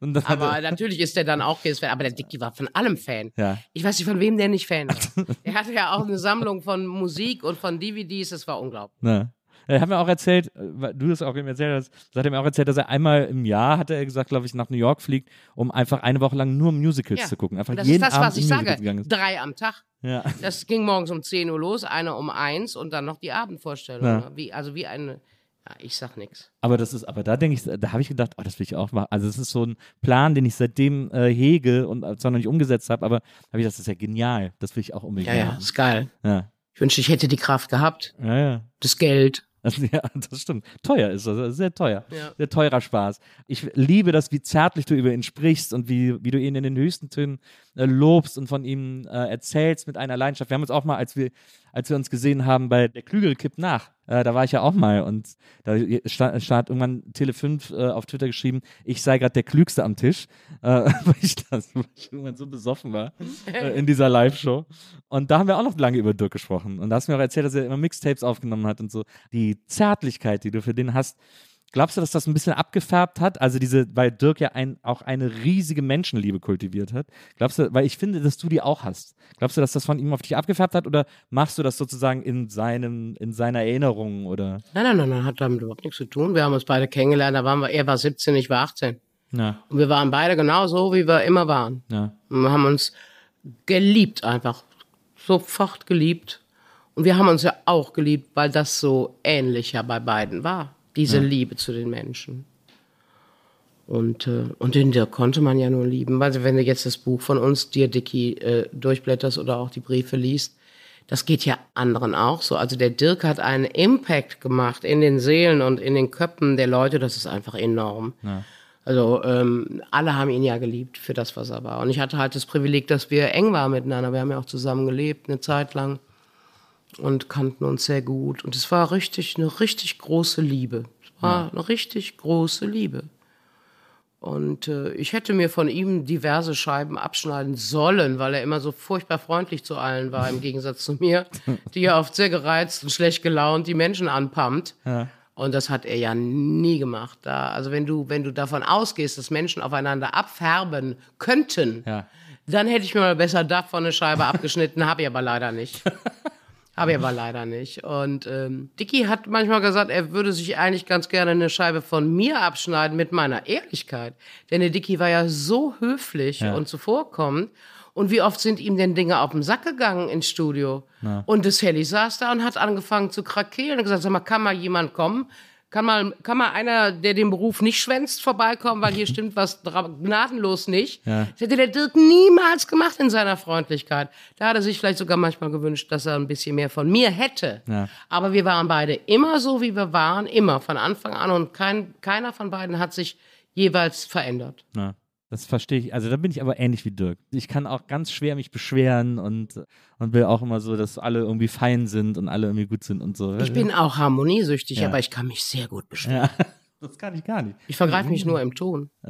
das er- Aber natürlich ist der dann auch Kiss-Fan. Aber der Dicky war von allem Fan. Ja. Ich weiß nicht, von wem der nicht Fan war. er hatte ja auch eine Sammlung von Musik und von DVDs. Das war unglaublich. Ne. Er hat mir auch erzählt, äh, du das auch ihm erzählt hast, hat er mir auch erzählt, dass er einmal im Jahr, hatte er gesagt, glaube ich, nach New York fliegt, um einfach eine Woche lang nur Musicals Ja. zu gucken. Einfach Und das jeden ist das, Abend was ich sage. Drei am Tag. Ja. Das ging morgens um 10 Uhr los, eine um eins und dann noch die Abendvorstellung. Ja. Wie, also wie eine. Ja, ich sag nichts. Aber das ist, aber da denke ich, da habe ich gedacht, oh, das will ich auch machen. Also es ist so ein Plan, den ich seitdem äh, hege und äh, zwar noch nicht umgesetzt habe, aber habe ich gedacht, das ist ja genial. Das will ich auch unbedingt Ja, ja, machen. ist geil. Ja. Ich wünschte, ich hätte die Kraft gehabt, Ja, ja. das Geld. Ja, das stimmt. Teuer ist das, sehr teuer. Ja. Sehr teurer Spaß. Ich liebe das, wie zärtlich du über ihn sprichst und wie, wie du ihn in den höchsten Tönen äh, lobst und von ihm äh, erzählst mit einer Leidenschaft. Wir haben uns auch mal, als wir, als wir uns gesehen haben bei Der Klügere kippt nach, äh, da war ich ja auch mal und da stand, stand irgendwann Tele5 äh, auf Twitter geschrieben, ich sei gerade der Klügste am Tisch, äh, weil, ich das, weil ich irgendwann so besoffen war äh, in dieser Live-Show. Und da haben wir auch noch lange über Dirk gesprochen. Und da hast du mir auch erzählt, dass er immer Mixtapes aufgenommen hat und so. Die Zärtlichkeit, die du für den hast, glaubst du, dass das ein bisschen abgefärbt hat? Also diese, weil Dirk ja ein, auch eine riesige Menschenliebe kultiviert hat. Glaubst du, weil ich finde, dass du die auch hast. Glaubst du, dass das von ihm auf dich abgefärbt hat oder machst du das sozusagen in seinem, in seiner Erinnerung oder? Nein, nein, nein, nein, hat damit überhaupt nichts zu tun. Wir haben uns beide kennengelernt, da waren wir, er war 17, ich war 18. Ja, Und wir waren beide genauso, wie wir immer waren. ja, Und wir haben uns geliebt einfach. Sofort geliebt. Und wir haben uns ja auch geliebt, weil das so ähnlich ja bei beiden war. Diese Liebe zu den Menschen. Und, äh, und den Dirk konnte man ja nur lieben. Also wenn du jetzt das Buch von uns, dir Dicky, äh, durchblätterst oder auch die Briefe liest, das geht ja anderen auch so. Also der Dirk hat einen Impact gemacht in den Seelen und in den Köpfen der Leute, das ist einfach enorm. Also ähm, alle haben ihn ja geliebt für das, was er war. Und ich hatte halt das Privileg, dass wir eng waren miteinander. Wir haben ja auch zusammen gelebt eine Zeit lang und kannten uns sehr gut. Und es war richtig eine richtig große Liebe. Es war eine richtig große Liebe. Und äh, ich hätte mir von ihm diverse Scheiben abschneiden sollen, weil er immer so furchtbar freundlich zu allen war, im Gegensatz zu mir, die ja oft sehr gereizt und schlecht gelaunt die Menschen anpumpt. Und das hat er ja nie gemacht. Da, also wenn du, wenn du davon ausgehst, dass Menschen aufeinander abfärben könnten, ja. dann hätte ich mir mal besser davon eine Scheibe abgeschnitten, habe ich aber leider nicht. Habe ich aber leider nicht. Und ähm, Dicky hat manchmal gesagt, er würde sich eigentlich ganz gerne eine Scheibe von mir abschneiden mit meiner Ehrlichkeit. Denn der Dicky war ja so höflich Ja. und zuvorkommend. Und wie oft sind ihm denn Dinge auf den Sack gegangen ins Studio? Und das Helly saß da und hat angefangen zu krakeelen und gesagt, sag mal, kann mal jemand kommen? Kann mal, kann mal einer, der den Beruf nicht schwänzt, vorbeikommen, weil hier stimmt was gnadenlos nicht. Ja. Das hätte der Dirk niemals gemacht in seiner Freundlichkeit. Da hat er sich vielleicht sogar manchmal gewünscht, dass er ein bisschen mehr von mir hätte. Ja. Aber wir waren beide immer so, wie wir waren, immer, von Anfang an. Und kein, keiner von beiden hat sich jeweils verändert. Ja, das verstehe ich. Also da bin ich aber ähnlich wie Dirk. Ich kann auch ganz schwer mich beschweren und, und will auch immer so, dass alle irgendwie fein sind und alle irgendwie gut sind und so. Ich bin auch harmoniesüchtig, Ja. aber ich kann mich sehr gut beschweren. Ja, das kann ich gar nicht. Ich vergreife mich nur im Ton.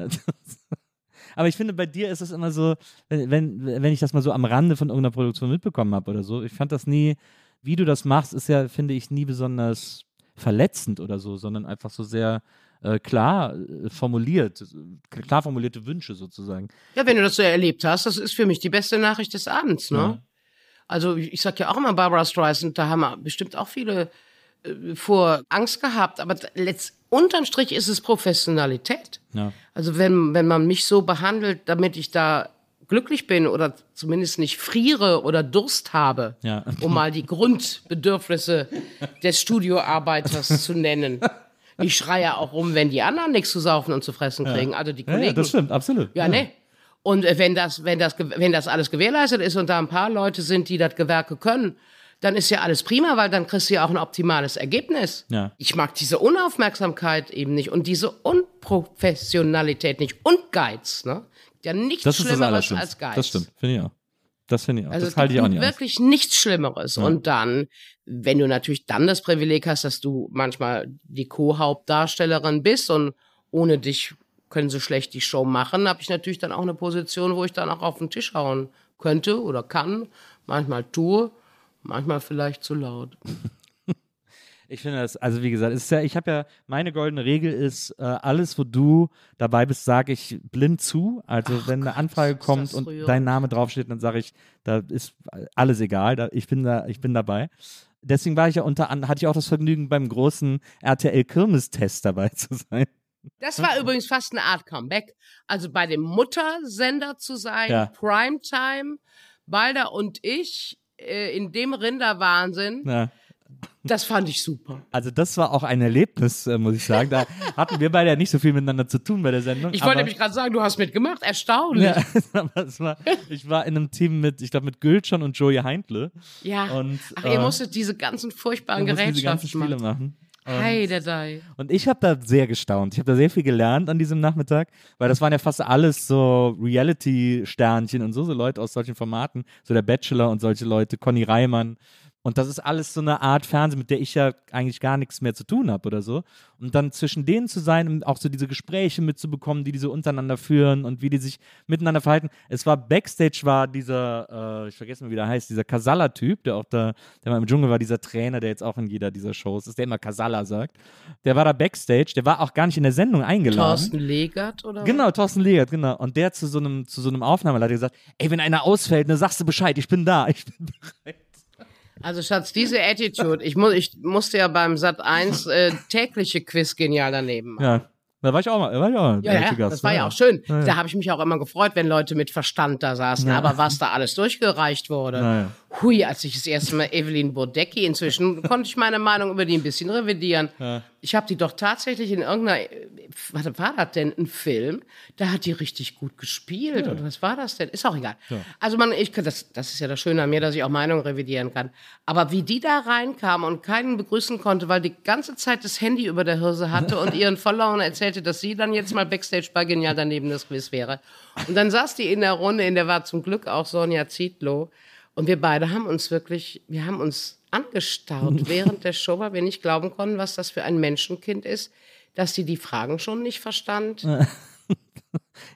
Aber ich finde, bei dir ist es immer so, wenn, wenn, wenn ich das mal so am Rande von irgendeiner Produktion mitbekommen habe oder so, ich fand das nie, wie du das machst, ist ja, finde ich, nie besonders verletzend oder so, sondern einfach so sehr äh, klar äh, formuliert, äh, klar formulierte Wünsche sozusagen. Ja, wenn du das so erlebt hast, das ist für mich die beste Nachricht des Abends, ne? Ja. Also ich ich sag ja auch immer Barbara Streisand, da haben bestimmt auch viele äh, vor Angst gehabt, aber letzt, unterm Strich ist es Professionalität. Ja. Also wenn, wenn man mich so behandelt, damit ich da glücklich bin oder zumindest nicht friere oder Durst habe, Ja. um mal die Grundbedürfnisse des Studioarbeiters zu nennen, Ich schreie ja auch rum, wenn die anderen nichts zu saufen und zu fressen kriegen. Also die Ja, Kollegen. ja, das stimmt, absolut. Ja, ne? Und äh, wenn das, wenn das, wenn das alles gewährleistet ist und da ein paar Leute sind, die das Gewerke können, dann ist ja alles prima, weil dann kriegst du ja auch ein optimales Ergebnis. Ja. Ich mag diese Unaufmerksamkeit eben nicht und diese Unprofessionalität nicht und Geiz, ne? Ja, nichts Das Schlimmeres als Geiz. Das stimmt, finde ich auch. Das finde ich auch. Also das halte ich auch nicht aus. wirklich nichts Schlimmeres. Und dann, wenn du natürlich dann das Privileg hast, dass du manchmal die Co-Hauptdarstellerin bist und ohne dich können sie schlecht die Show machen, habe ich natürlich dann auch eine Position, wo ich dann auch auf den Tisch hauen könnte oder kann, manchmal tue, manchmal vielleicht zu laut. Ich finde das, also wie gesagt, es ist ja, ich habe ja, meine goldene Regel ist, äh, alles, wo du dabei bist, sage ich blind zu. Also wenn eine Anfrage ist kommt und dein Name draufsteht, dann sage ich, da ist alles egal, da, ich bin da, ich bin dabei. Deswegen war ich ja unter anderem, hatte ich auch das Vergnügen, beim großen RTL Kirmes-Test dabei zu sein. Das war übrigens fast eine Art Comeback. Also bei dem Muttersender zu sein, Ja. Primetime, Balder und ich äh, in dem Rinderwahnsinn, Ja. Das fand ich super. Also das war auch ein Erlebnis, äh, muss ich sagen. Da hatten wir beide ja nicht so viel miteinander zu tun bei der Sendung. Ich wollte nämlich gerade sagen, du hast mitgemacht, erstaunlich. Ja, war, ich war in einem Team mit, ich glaube, mit Gülcan und Joey Heintle. Ja. Und, Ach, ihr äh, musstet diese ganzen furchtbaren Gerätschaften Spiele machen. machen. Hey, der Dai. Und ich habe da sehr gestaunt. Ich habe da sehr viel gelernt an diesem Nachmittag, weil das waren ja fast alles so Reality-Sternchen und so, so Leute aus solchen Formaten, so der Bachelor und solche Leute, Conny Reimann. Und das ist alles so eine Art Fernsehen, mit der ich ja eigentlich gar nichts mehr zu tun habe oder so. Und dann zwischen denen zu sein und auch so diese Gespräche mitzubekommen, die die so untereinander führen und wie die sich miteinander verhalten. Es war Backstage war dieser, äh, ich vergesse mal, wie der heißt, dieser Casalla-Typ, der auch da, der mal im Dschungel war, dieser Trainer, der jetzt auch in jeder dieser Shows ist, der immer Casalla sagt. Der war da Backstage, der war auch gar nicht in der Sendung eingeladen. Thorsten Legert oder Genau, Thorsten Legert, genau. Und der zu so einem, zu so einem Aufnahmeleiter gesagt, ey, wenn einer ausfällt, dann sagst du Bescheid, ich bin da, ich bin bereit. Also Schatz, diese Attitude, ich, mu ich musste ja beim Sat 1 äh, tägliche Quiz genial daneben machen. Ja, da war ich auch mal, da war ich auch mal Ja, ja, Gast. das war ja auch schön. Da habe ich mich auch immer gefreut, wenn Leute mit Verstand da saßen. Aber was da alles durchgereicht wurde. Hui, als ich das erste Mal Evelyn Bodecki, inzwischen konnte ich meine Meinung über die ein bisschen revidieren. Ich habe die doch tatsächlich in irgendeiner, was war das denn, ein Film? Da hat die richtig gut gespielt. Oder was war das denn? Ist auch egal. Also man, ich, das, das ist ja das Schöne an mir, dass ich auch Meinungen revidieren kann. Aber wie die da reinkam und keinen begrüßen konnte, weil die ganze Zeit das Handy über der Hirse hatte und ihren Followern erzählte, dass sie dann jetzt mal Backstage bei Genial daneben das Quiz wäre. Und dann saß die in der Runde, in der war zum Glück auch Sonja Zietlow. Und wir beide haben uns wirklich, wir haben uns angestaut während der Show, weil wir nicht glauben konnten, was das für ein Menschenkind ist, dass sie die Fragen schon nicht verstand.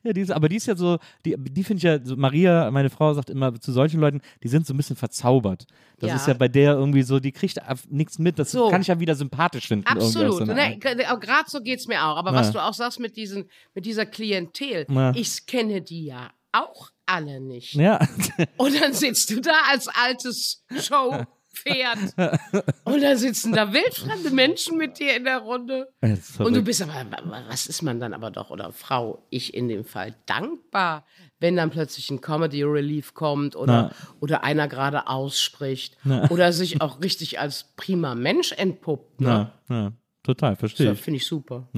Ja, die ist, aber die ist ja so, die, die finde ich ja, so Maria, meine Frau sagt immer zu solchen Leuten, die sind so ein bisschen verzaubert. Das Ja. ist ja bei der irgendwie so, die kriegt nichts mit. Das So. kann ich ja wieder sympathisch finden. Absolut. so eine Ne, Art. Gerade so geht's mir auch. Aber was du auch sagst mit, diesen, mit dieser Klientel, Ja. ich kenne die ja auch alle nicht. Ja, Und dann sitzt du da als altes Showpferd. und dann sitzen da wildfremde Menschen mit dir in der Runde. Und du bist aber, was ist man dann aber doch, oder Frau, ich in dem Fall, dankbar, wenn dann plötzlich ein Comedy Relief kommt oder, oder einer gerade ausspricht oder sich auch richtig als prima Mensch entpuppt. Ne? ja, total, verstehe Das ich. finde ich super.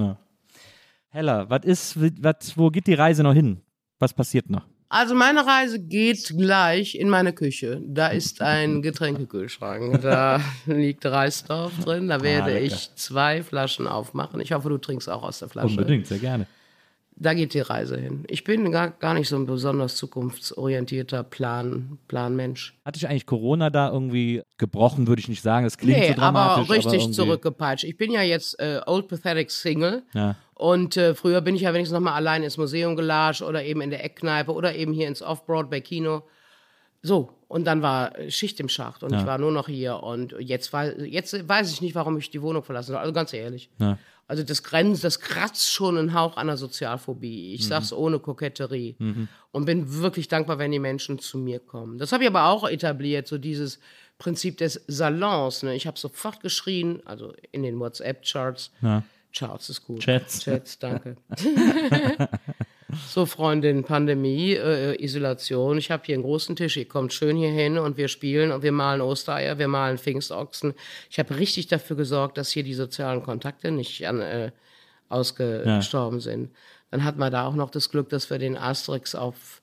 Hella, was ist, was, wo geht die Reise noch hin? Was passiert noch? Also meine Reise geht gleich in meine Küche. Da ist ein Getränkekühlschrank. Da liegt Reisdorf drin. Da werde lecker. ich zwei Flaschen aufmachen. Ich hoffe, du trinkst auch aus der Flasche. Unbedingt, sehr gerne. Da geht die Reise hin. Ich bin gar, gar nicht so ein besonders zukunftsorientierter Plan, Planmensch. Hatte ich eigentlich Corona da irgendwie gebrochen, würde ich nicht sagen. Das klingt Nee, so dramatisch. aber richtig irgendwie- zurückgepeitscht. Ich bin ja jetzt äh, Old Pathetic Single. Ja. Und äh, früher bin ich ja wenigstens noch mal allein ins Museum gelatscht oder eben in der Eckkneipe oder eben hier ins Off-Broadway-Kino. So, und dann war Schicht im Schacht und ich war nur noch hier. Und jetzt, jetzt weiß ich nicht, warum ich die Wohnung verlassen soll. Also ganz ehrlich. Ja. Also das grenzt, das kratzt schon einen Hauch einer Sozialphobie. Mhm. Ich sag's ohne Koketterie. Und bin wirklich dankbar, wenn die Menschen zu mir kommen. Das habe ich aber auch etabliert, so dieses Prinzip des Salons. Ne? Ich habe sofort geschrien, also in den WhatsApp-Charts. Ja. Charts ist gut. Chats. Chats, danke. So, Freundin, Pandemie, äh, Isolation. Ich habe hier einen großen Tisch. Ihr kommt schön hier hin und wir spielen und wir malen Ostereier, wir malen Pfingstochsen. Ich habe richtig dafür gesorgt, dass hier die sozialen Kontakte nicht an, äh, ausgestorben sind. Dann hatten wir da auch noch das Glück, dass wir den Asterix auf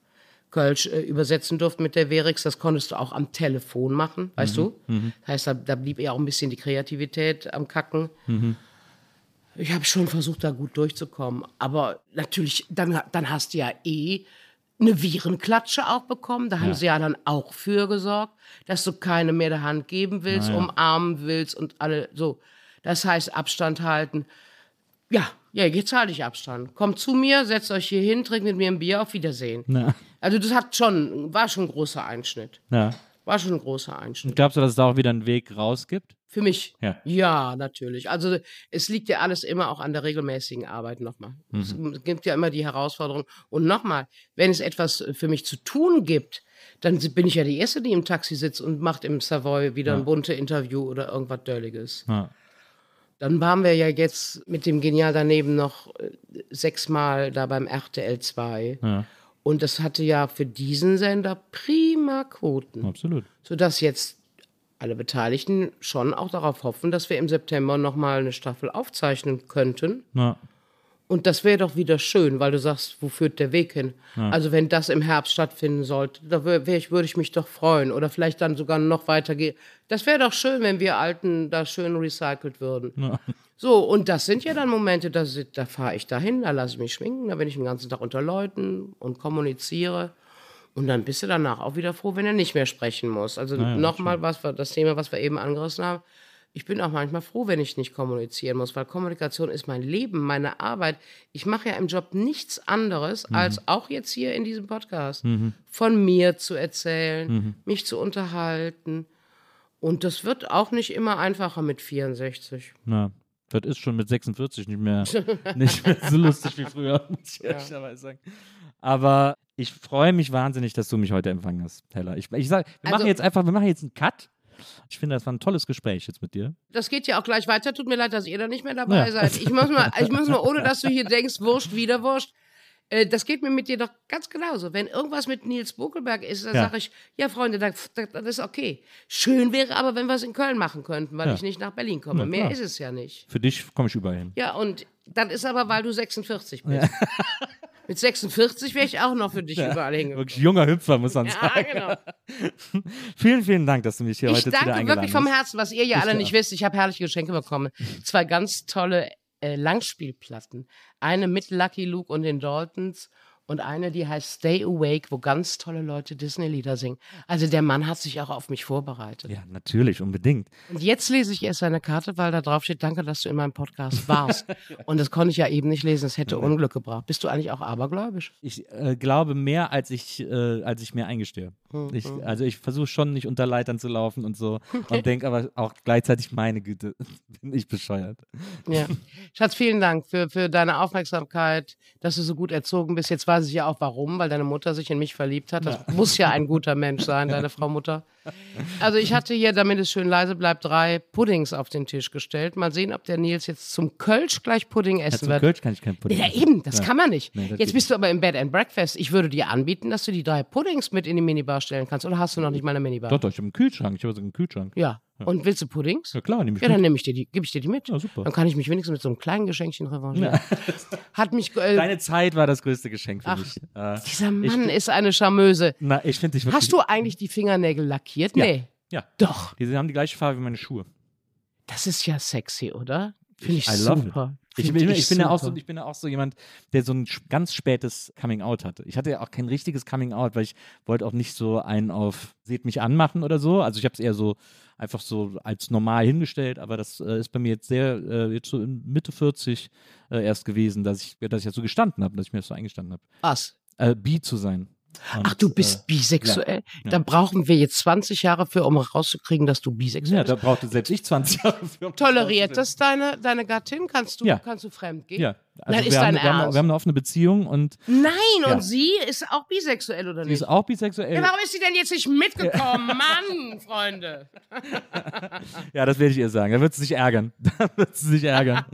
Kölsch äh, übersetzen durften mit der Verix. Das konntest du auch am Telefon machen, weißt du? Das heißt, da, da blieb eher auch ein bisschen die Kreativität am Kacken. Ich habe schon versucht, da gut durchzukommen. Aber natürlich, dann, dann hast du ja eh eine Virenklatsche auch bekommen. Da haben sie ja dann auch für gesorgt, dass du keine mehr der Hand geben willst, ja. umarmen willst und alle so. Das heißt, Abstand halten. Ja, ja, jetzt halte ich Abstand. Kommt zu mir, setzt euch hier hin, trinkt mit mir ein Bier, auf Wiedersehen. Na, Also das hat schon, war schon ein großer Einschnitt. ja. War schon ein großer Einschnitt. Und glaubst du, dass es da auch wieder einen Weg raus gibt? Für mich? Ja. natürlich. Also es liegt ja alles immer auch an der regelmäßigen Arbeit nochmal. Es gibt ja immer die Herausforderung. Und nochmal, wenn es etwas für mich zu tun gibt, dann bin ich ja die Erste, die im Taxi sitzt und macht im Savoy wieder ein bunte Interview oder irgendwas Dölliges. Ja. Dann waren wir ja jetzt mit dem Genial daneben noch äh, sechsmal da beim RTL 2. Ja. Und das hatte ja für diesen Sender prima Quoten Absolut. sodass jetzt alle Beteiligten schon auch darauf hoffen, dass wir im September nochmal eine Staffel aufzeichnen könnten. Ja. Und das wäre doch wieder schön, weil du sagst, wo führt der Weg hin? Also wenn das im Herbst stattfinden sollte, da ich, würde ich mich doch freuen. Oder vielleicht dann sogar noch weitergehen. Das wäre doch schön, wenn wir Alten da schön recycelt würden. So, und das sind ja dann Momente, da, da fahre ich dahin, da lasse ich mich schminken, da bin ich den ganzen Tag unter Leuten und kommuniziere. Und dann bist du danach auch wieder froh, wenn er nicht mehr sprechen muss. Also nochmal was wir, das Thema, was wir eben angerissen haben. Ich bin auch manchmal froh, wenn ich nicht kommunizieren muss, weil Kommunikation ist mein Leben, meine Arbeit. Ich mache ja im Job nichts anderes, als auch jetzt hier in diesem Podcast, von mir zu erzählen, mich zu unterhalten. Und das wird auch nicht immer einfacher mit 64. Na, das ist schon mit 46 nicht mehr, nicht mehr so lustig wie früher, muss ich ehrlicherweise sagen. Aber ich freue mich wahnsinnig, dass du mich heute empfangen hast, Hella. Ich, ich sag, wir Also- machen jetzt einfach, wir machen jetzt einen Cut. Ich finde, das war ein tolles Gespräch jetzt mit dir. Das geht ja auch gleich weiter. Tut mir leid, dass ihr da nicht mehr dabei Ja. seid. Ich muss mal, ich muss mal, ohne dass du hier denkst, Wurscht, wieder Wurscht. Äh, Das geht mir mit dir doch ganz genauso. Wenn irgendwas mit Nils Buckelberg ist, dann Ja. sage ich, ja, Freunde, das, ist okay. Schön wäre aber, wenn wir es in Köln machen könnten, weil Ja. ich nicht nach Berlin komme. Mehr ist es ja nicht. Für dich komme ich überall hin. Ja, und das ist aber, weil du 46 bist. Mit 46 wäre ich auch noch für dich überall hingekommen. Wirklich junger Hüpfer, muss man Ja, sagen. genau. Vielen, vielen Dank, dass du mich hier Ich heute zu dir danke eingeladen wirklich vom hast. Herzen, was ihr ja alle nicht wisst. Ich habe herrliche Geschenke bekommen. Zwei ganz tolle äh, Langspielplatten. Eine mit Lucky Luke und den Daltons und eine, die heißt Stay Awake, wo ganz tolle Leute Disney-Lieder singen. Also der Mann hat sich auch auf mich vorbereitet. Ja, natürlich, unbedingt. Und jetzt lese ich erst seine Karte, weil da drauf steht, danke, dass du in meinem Podcast warst. und das konnte ich ja eben nicht lesen, es hätte Unglück gebracht. Bist du eigentlich auch abergläubisch? Ich äh, glaube mehr, als ich, äh, als ich mir eingestehe. Ich, also ich versuche schon nicht unter Leitern zu laufen und so und denke aber auch gleichzeitig, meine Güte, bin ich bescheuert. Ja. Schatz, vielen Dank für, für deine Aufmerksamkeit, dass du so gut erzogen bist. Jetzt weiß ich ja auch warum, weil deine Mutter sich in mich verliebt hat. Das muss ja ein guter Mensch sein, deine Frau Mutter. Also ich hatte hier, damit es schön leise bleibt, drei Puddings auf den Tisch gestellt. Mal sehen, ob der Nils jetzt zum Kölsch gleich Pudding Ja, essen zum wird. Kölsch kann ich kein Pudding. Ja, eben, das Ja. kann man nicht. Nee, Jetzt bist du aber im Bed and Breakfast. Ich würde dir anbieten, dass du die drei Puddings mit in die Minibar stellen kannst. Oder hast du noch nicht mal eine Minibar? Doch, doch, ich habe einen Kühlschrank. Ich habe so einen Kühlschrank. Ja. Und willst du Puddings? Ja, klar, nehme ich Ja, dann mit. nehme ich dir die, gebe ich dir die mit. Ja, super. Dann kann ich mich wenigstens mit so einem kleinen Geschenkchen revanchieren. Hat mich, äh, Deine Zeit war das größte Geschenk für Ach, mich. Äh, dieser Mann ist eine Charmeuse. na, ich finde dich wirklich. Hast du eigentlich die Fingernägel lackiert? Ja. Nee. Ja. Doch. Die haben die gleiche Farbe wie meine Schuhe. Das ist ja sexy, oder? Finde ich, I super. Ich bin, ich, bin ja auch so, ich bin ja auch so jemand, der so ein ganz spätes Coming Out hatte. Ich hatte ja auch kein richtiges Coming Out, weil ich wollte auch nicht so einen auf seht mich anmachen oder so. Also ich habe es eher so einfach so als normal hingestellt, aber das äh, ist bei mir jetzt sehr äh, jetzt so in Mitte 40 äh, erst gewesen, dass ich dass ich jetzt so gestanden habe, dass ich mir das so eingestanden habe, Was? äh, bi zu sein. Und, Ach, du bist äh, bisexuell? ja. Da brauchen wir jetzt 20 Jahre für, um rauszukriegen, dass du bisexuell ja, bist. da brauchte selbst ich 20 Jahre für. um Toleriert das deine, deine Gattin? Kannst du, Ja. kannst du fremd gehen? Ja, also Nein, ist wir, haben, dein wir, haben, wir haben eine offene Beziehung und Nein, Ja. und sie ist auch bisexuell, oder sie nicht? ist auch bisexuell. ja, warum ist sie denn jetzt nicht mitgekommen? Mann, Freunde. Ja, das werde ich ihr sagen. Da wird sie sich ärgern. Da wird sie sich ärgern.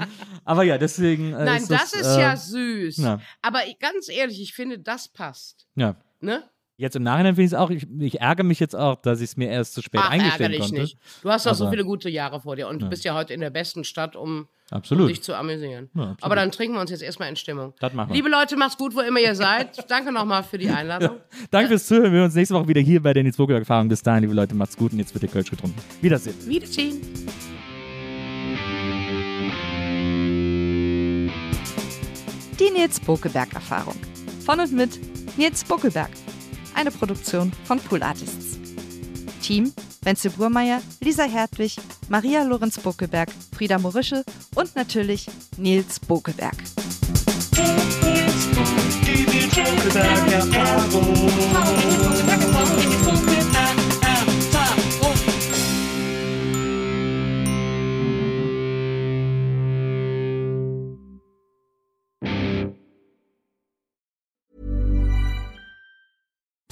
Aber ja, deswegen. Äh, Nein, ist das, das, ist äh, ja süß. ja. Aber ich- ganz ehrlich, ich finde, das passt. Ja. Ne? Jetzt im Nachhinein finde ich es auch, ich, ich ärgere mich jetzt auch, dass ich es mir erst zu spät Ach, eingestehen ärgere dich konnte. nicht. Du hast doch so viele gute Jahre vor dir und du bist ja heute in der besten Stadt, um, um dich zu amüsieren. Ja. Aber dann trinken wir uns jetzt erstmal in Stimmung. Das machen wir. Liebe Leute, macht's gut, wo immer ihr seid. Danke nochmal für die Einladung. Danke fürs Zuhören. Wir sehen uns nächste Woche wieder hier bei der Nils Burger Erfahrung. Bis dahin, liebe Leute, macht's gut und jetzt wird der Kölsch getrunken. Wiedersehen. Wiedersehen. Die Nils Bokelberg Erfahrung. Von und mit Nils Bokelberg. Eine Produktion von Pool Artists. Team: Wenzel Burmeier, Lisa Hertwig, Maria Lorenz Bokelberg, Frieda Morische und natürlich Nils Bokelberg. Die Nils Bokelberg